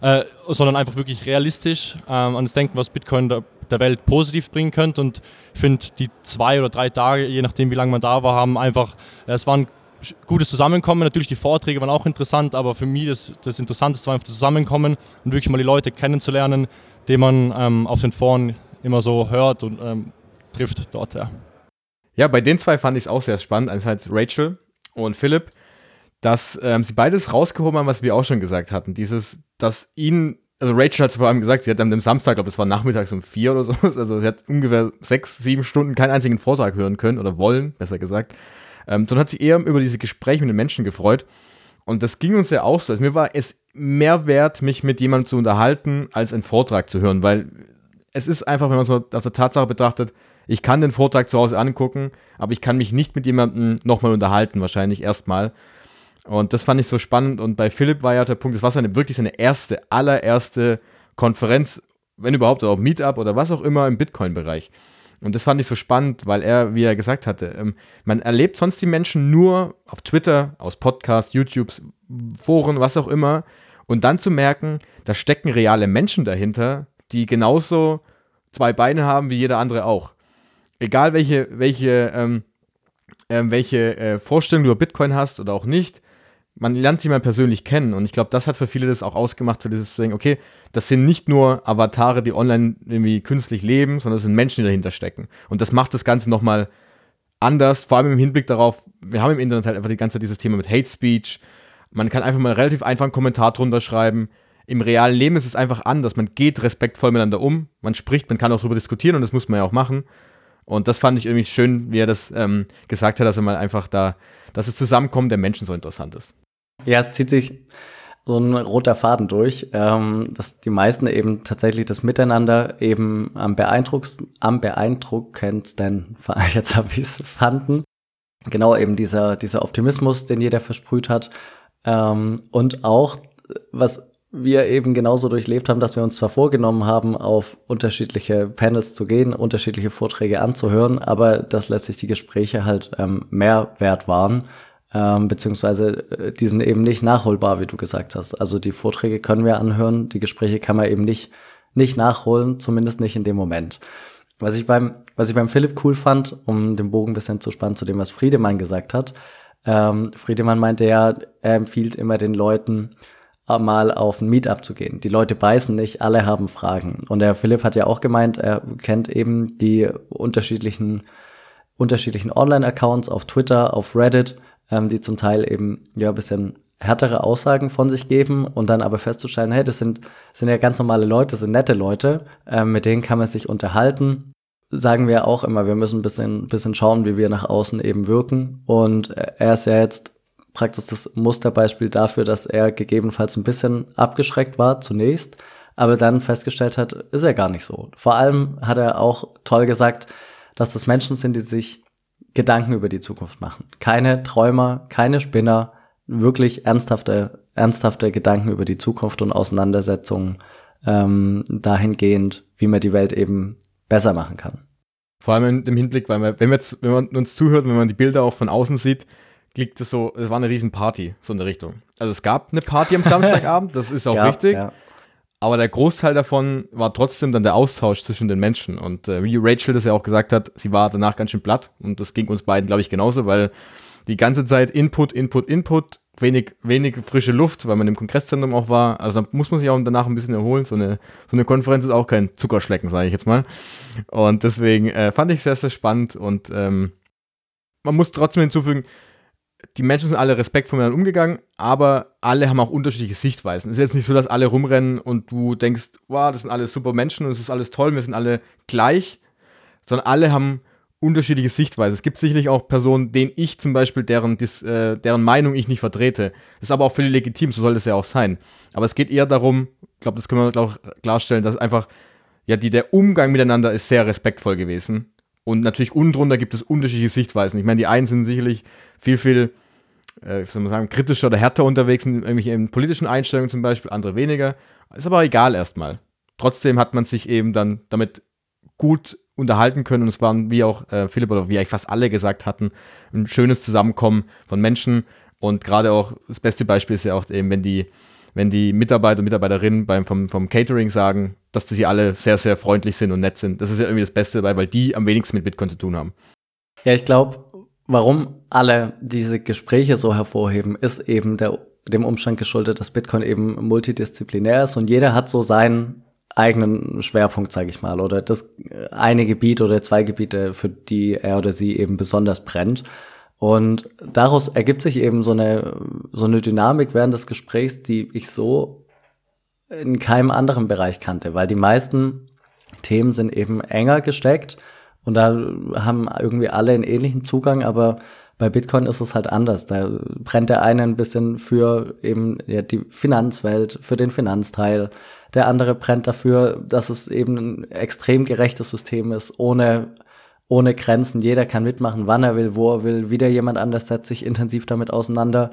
äh, sondern einfach wirklich realistisch ähm, an das Denken, was Bitcoin der, der Welt positiv bringen könnte. Und ich finde, die zwei oder drei Tage, je nachdem, wie lange man da war, haben einfach, es waren gutes Zusammenkommen. Natürlich die Vorträge waren auch interessant, aber für mich das, das Interessanteste war einfach das Zusammenkommen und wirklich mal die Leute kennenzulernen, die man ähm, auf den Foren immer so hört und ähm, trifft dort. Ja. Ja, bei den zwei fand ich es auch sehr spannend. Einerseits Rachel und Philipp, dass ähm, sie beides rausgehoben haben, was wir auch schon gesagt hatten. Dieses, dass ihnen also Rachel hat vor allem gesagt, sie hat am Samstag, glaube es war nachmittags um vier oder so, also sie hat ungefähr sechs, sieben Stunden keinen einzigen Vortrag hören können oder wollen, besser gesagt. Ähm, sondern hat sich eher über diese Gespräche mit den Menschen gefreut. Und das ging uns ja auch so. Also mir war es mehr wert, mich mit jemandem zu unterhalten, als einen Vortrag zu hören, weil es ist einfach, wenn man es mal auf der Tatsache betrachtet, ich kann den Vortrag zu Hause angucken, aber ich kann mich nicht mit jemandem nochmal unterhalten, wahrscheinlich erstmal. Und das fand ich so spannend. Und bei Philipp war ja der Punkt, es war seine, wirklich seine erste, allererste Konferenz, wenn überhaupt, oder auch Meetup oder was auch immer im Bitcoin-Bereich. Und das fand ich so spannend, weil er, wie er gesagt hatte, ähm, man erlebt sonst die Menschen nur auf Twitter, aus Podcasts, YouTubes, Foren, was auch immer. Und dann zu merken, da stecken reale Menschen dahinter, die genauso zwei Beine haben wie jeder andere auch. Egal welche, welche, ähm, äh, welche äh, Vorstellung du über Bitcoin hast oder auch nicht, man lernt sie mal persönlich kennen. Und ich glaube, das hat für viele das auch ausgemacht, so dieses Ding, okay, das sind nicht nur Avatare, die online irgendwie künstlich leben, sondern es sind Menschen, die dahinter stecken. Und das macht das Ganze nochmal anders, vor allem im Hinblick darauf, wir haben im Internet halt einfach die ganze Zeit dieses Thema mit Hate Speech. Man kann einfach mal relativ einfach einen Kommentar drunter schreiben. Im realen Leben ist es einfach anders. Man geht respektvoll miteinander um, man spricht, man kann auch darüber diskutieren und das muss man ja auch machen. Und das fand ich irgendwie schön, wie er das ähm, gesagt hat, dass er mal einfach da, dass das Zusammenkommen der Menschen so interessant ist. Ja, es zieht sich so ein roter Faden durch, ähm, dass die meisten eben tatsächlich das Miteinander eben am, beeindruckendsten, am beeindruckendsten, jetzt habe ich es fanden. Genau eben dieser, dieser Optimismus, den jeder versprüht hat. Ähm, und auch, was wir eben genauso durchlebt haben, dass wir uns zwar vorgenommen haben, auf unterschiedliche Panels zu gehen, unterschiedliche Vorträge anzuhören, aber dass letztlich die Gespräche halt ähm, mehr wert waren, ähm, beziehungsweise äh, die sind eben nicht nachholbar, wie du gesagt hast. Also die Vorträge können wir anhören, die Gespräche kann man eben nicht, nicht nachholen, zumindest nicht in dem Moment. Was ich beim, was ich beim Philipp cool fand, um den Bogen bisschen zu spannen zu dem, was Friedemann gesagt hat, ähm, Friedemann meinte ja, er empfiehlt immer den Leuten, mal auf ein Meetup zu gehen. Die Leute beißen nicht, alle haben Fragen. Und der Philipp hat ja auch gemeint, er kennt eben die unterschiedlichen, unterschiedlichen Online-Accounts auf Twitter, auf Reddit, ähm, die zum Teil eben ja ein bisschen härtere Aussagen von sich geben und dann aber festzustellen, hey, das sind, sind ja ganz normale Leute, das sind nette Leute, ähm, mit denen kann man sich unterhalten. Sagen wir auch immer, wir müssen ein bisschen, bisschen schauen, wie wir nach außen eben wirken. Und er ist ja jetzt praktisch das Musterbeispiel dafür, dass er gegebenenfalls ein bisschen abgeschreckt war zunächst, aber dann festgestellt hat, ist er gar nicht so. Vor allem hat er auch toll gesagt, dass das Menschen sind, die sich Gedanken über die Zukunft machen. Keine Träumer, keine Spinner, wirklich ernsthafte, ernsthafte Gedanken über die Zukunft und Auseinandersetzungen ähm, dahingehend, wie man die Welt eben besser machen kann. Vor allem im Hinblick, weil man, wenn, man jetzt, wenn man uns zuhört, wenn man die Bilder auch von außen sieht, klingt es so, es war eine riesen Party, so in der Richtung. Also es gab eine Party am Samstagabend, das ist auch ja, richtig. Ja. Aber der Großteil davon war trotzdem dann der Austausch zwischen den Menschen. Und äh, wie Rachel das ja auch gesagt hat, sie war danach ganz schön platt. Und das ging uns beiden, glaube ich, genauso, weil die ganze Zeit Input, Input, Input, wenig, wenig frische Luft, weil man im Kongresszentrum auch war. Also da muss man sich auch danach ein bisschen erholen. So eine, so eine Konferenz ist auch kein Zuckerschlecken, sage ich jetzt mal. Und deswegen äh, fand ich sehr, sehr spannend. Und ähm, man muss trotzdem hinzufügen, die Menschen sind alle respektvoll miteinander umgegangen, aber alle haben auch unterschiedliche Sichtweisen. Es ist jetzt nicht so, dass alle rumrennen und du denkst, wow, das sind alle super Menschen und es ist alles toll, wir sind alle gleich, sondern alle haben unterschiedliche Sichtweisen. Es gibt sicherlich auch Personen, denen ich zum Beispiel, deren, äh, deren Meinung ich nicht vertrete. Das ist aber auch völlig legitim, so soll das ja auch sein. Aber es geht eher darum, ich glaube, das können wir auch klarstellen, dass einfach, ja, die, der Umgang miteinander ist sehr respektvoll gewesen. Und natürlich unten drunter gibt es unterschiedliche Sichtweisen. Ich meine, die einen sind sicherlich viel, viel, äh, wie soll man sagen, kritischer oder härter unterwegs in irgendwelchen politischen Einstellungen zum Beispiel, andere weniger. Ist aber egal erstmal. Trotzdem hat man sich eben dann damit gut unterhalten können und es waren, wie auch äh, Philipp oder wie eigentlich fast alle gesagt hatten, ein schönes Zusammenkommen von Menschen und gerade auch das beste Beispiel ist ja auch eben, wenn die, wenn die Mitarbeiter und Mitarbeiterinnen beim, vom, vom Catering sagen, dass sie alle sehr, sehr freundlich sind und nett sind. Das ist ja irgendwie das Beste dabei, weil die am wenigsten mit Bitcoin zu tun haben. Ja, ich glaube, warum alle diese Gespräche so hervorheben, ist eben der, dem Umstand geschuldet, dass Bitcoin eben multidisziplinär ist und jeder hat so seinen eigenen Schwerpunkt, sage ich mal, oder das eine Gebiet oder zwei Gebiete, für die er oder sie eben besonders brennt. Und daraus ergibt sich eben so eine, so eine Dynamik während des Gesprächs, die ich so in keinem anderen Bereich kannte, weil die meisten Themen sind eben enger gesteckt und da haben irgendwie alle einen ähnlichen Zugang, aber bei Bitcoin ist es halt anders. Da brennt der eine ein bisschen für eben ja, die Finanzwelt, für den Finanzteil. Der andere brennt dafür, dass es eben ein extrem gerechtes System ist, ohne, ohne Grenzen. Jeder kann mitmachen, wann er will, wo er will. Wieder jemand anders setzt sich intensiv damit auseinander.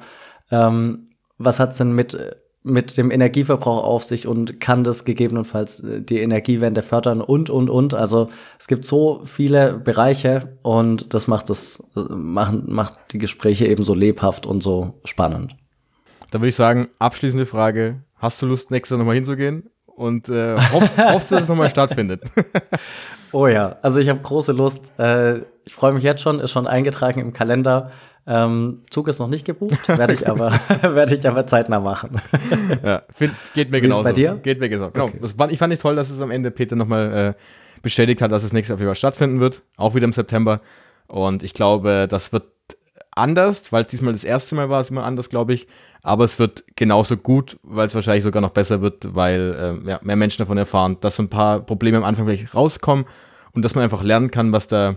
Ähm, was hat's denn mit mit dem Energieverbrauch auf sich und kann das gegebenenfalls äh, die Energiewende fördern und, und, und. Also es gibt so viele Bereiche und das macht das, äh, machen, macht die Gespräche eben so lebhaft und so spannend. Da würde ich sagen, abschließende Frage. Hast du Lust, nächstes Jahr nochmal hinzugehen? Und äh, hoffst, hoffst du, dass es nochmal stattfindet? oh ja, also ich habe große Lust. Äh, ich freue mich jetzt schon, ist schon eingetragen im Kalender. Ähm, Zug ist noch nicht gebucht, werde ich aber werde ich aber zeitnah machen. ja, find, geht mir genauso. bei dir? Geht mir genauso. Genau. Okay. Das war, ich fand nicht toll, dass es am Ende Peter nochmal äh, bestätigt hat, dass es nächstes Jahr stattfinden wird, auch wieder im September. Und ich glaube, das wird anders, weil es diesmal das erste Mal war, es immer anders, glaube ich. Aber es wird genauso gut, weil es wahrscheinlich sogar noch besser wird, weil äh, ja, mehr Menschen davon erfahren, dass so ein paar Probleme am Anfang vielleicht rauskommen und dass man einfach lernen kann, was da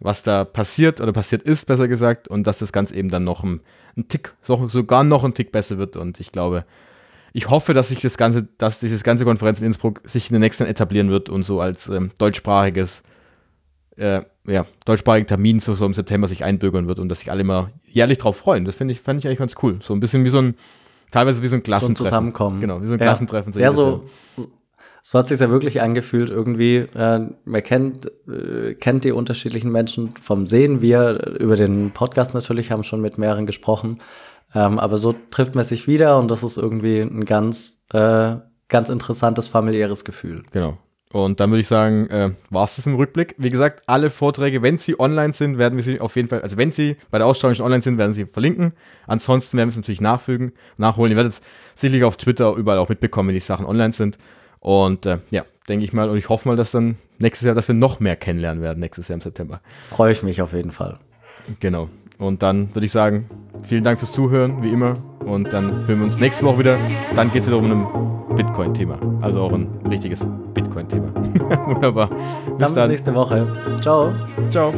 was da passiert oder passiert ist, besser gesagt, und dass das Ganze eben dann noch ein, ein Tick, sogar noch ein Tick besser wird. Und ich glaube, ich hoffe, dass sich das ganze, dass dieses ganze Konferenz in Innsbruck sich in den nächsten etablieren wird und so als ähm, deutschsprachiges, äh, ja, deutschsprachiger Termin so, so im September sich einbürgern wird und dass sich alle mal jährlich drauf freuen. Das finde ich, fand ich eigentlich ganz cool. So ein bisschen wie so ein, teilweise wie so ein Klassentreffen. So ein Zusammenkommen. Genau, wie so ein Ja. Klassentreffen. Ja, so, so hat sich ja wirklich angefühlt irgendwie. Äh, man kennt, äh, kennt die unterschiedlichen Menschen vom Sehen. Wir über den Podcast natürlich haben schon mit mehreren gesprochen. Ähm, aber so trifft man sich wieder und das ist irgendwie ein ganz, äh, ganz interessantes familiäres Gefühl. Genau. Und dann würde ich sagen, äh, war es das dem Rückblick. Wie gesagt, alle Vorträge, wenn sie online sind, werden wir sie auf jeden Fall, also wenn sie bei der Ausstrahlung schon online sind, werden sie verlinken. Ansonsten werden wir es natürlich nachfügen, nachholen. Ihr werdet es sicherlich auf Twitter überall auch mitbekommen, wenn die Sachen online sind. Und äh, ja, denke ich mal, und ich hoffe mal, dass dann nächstes Jahr, dass wir noch mehr kennenlernen werden, nächstes Jahr im September. Freue ich mich auf jeden Fall. Genau. Und dann würde ich sagen, vielen Dank fürs Zuhören, wie immer. Und dann hören wir uns nächste Woche wieder. Dann geht es wieder um ein Bitcoin-Thema. Also auch ein richtiges Bitcoin-Thema. Wunderbar. Bis Dann bis nächste Woche. Ciao. Ciao.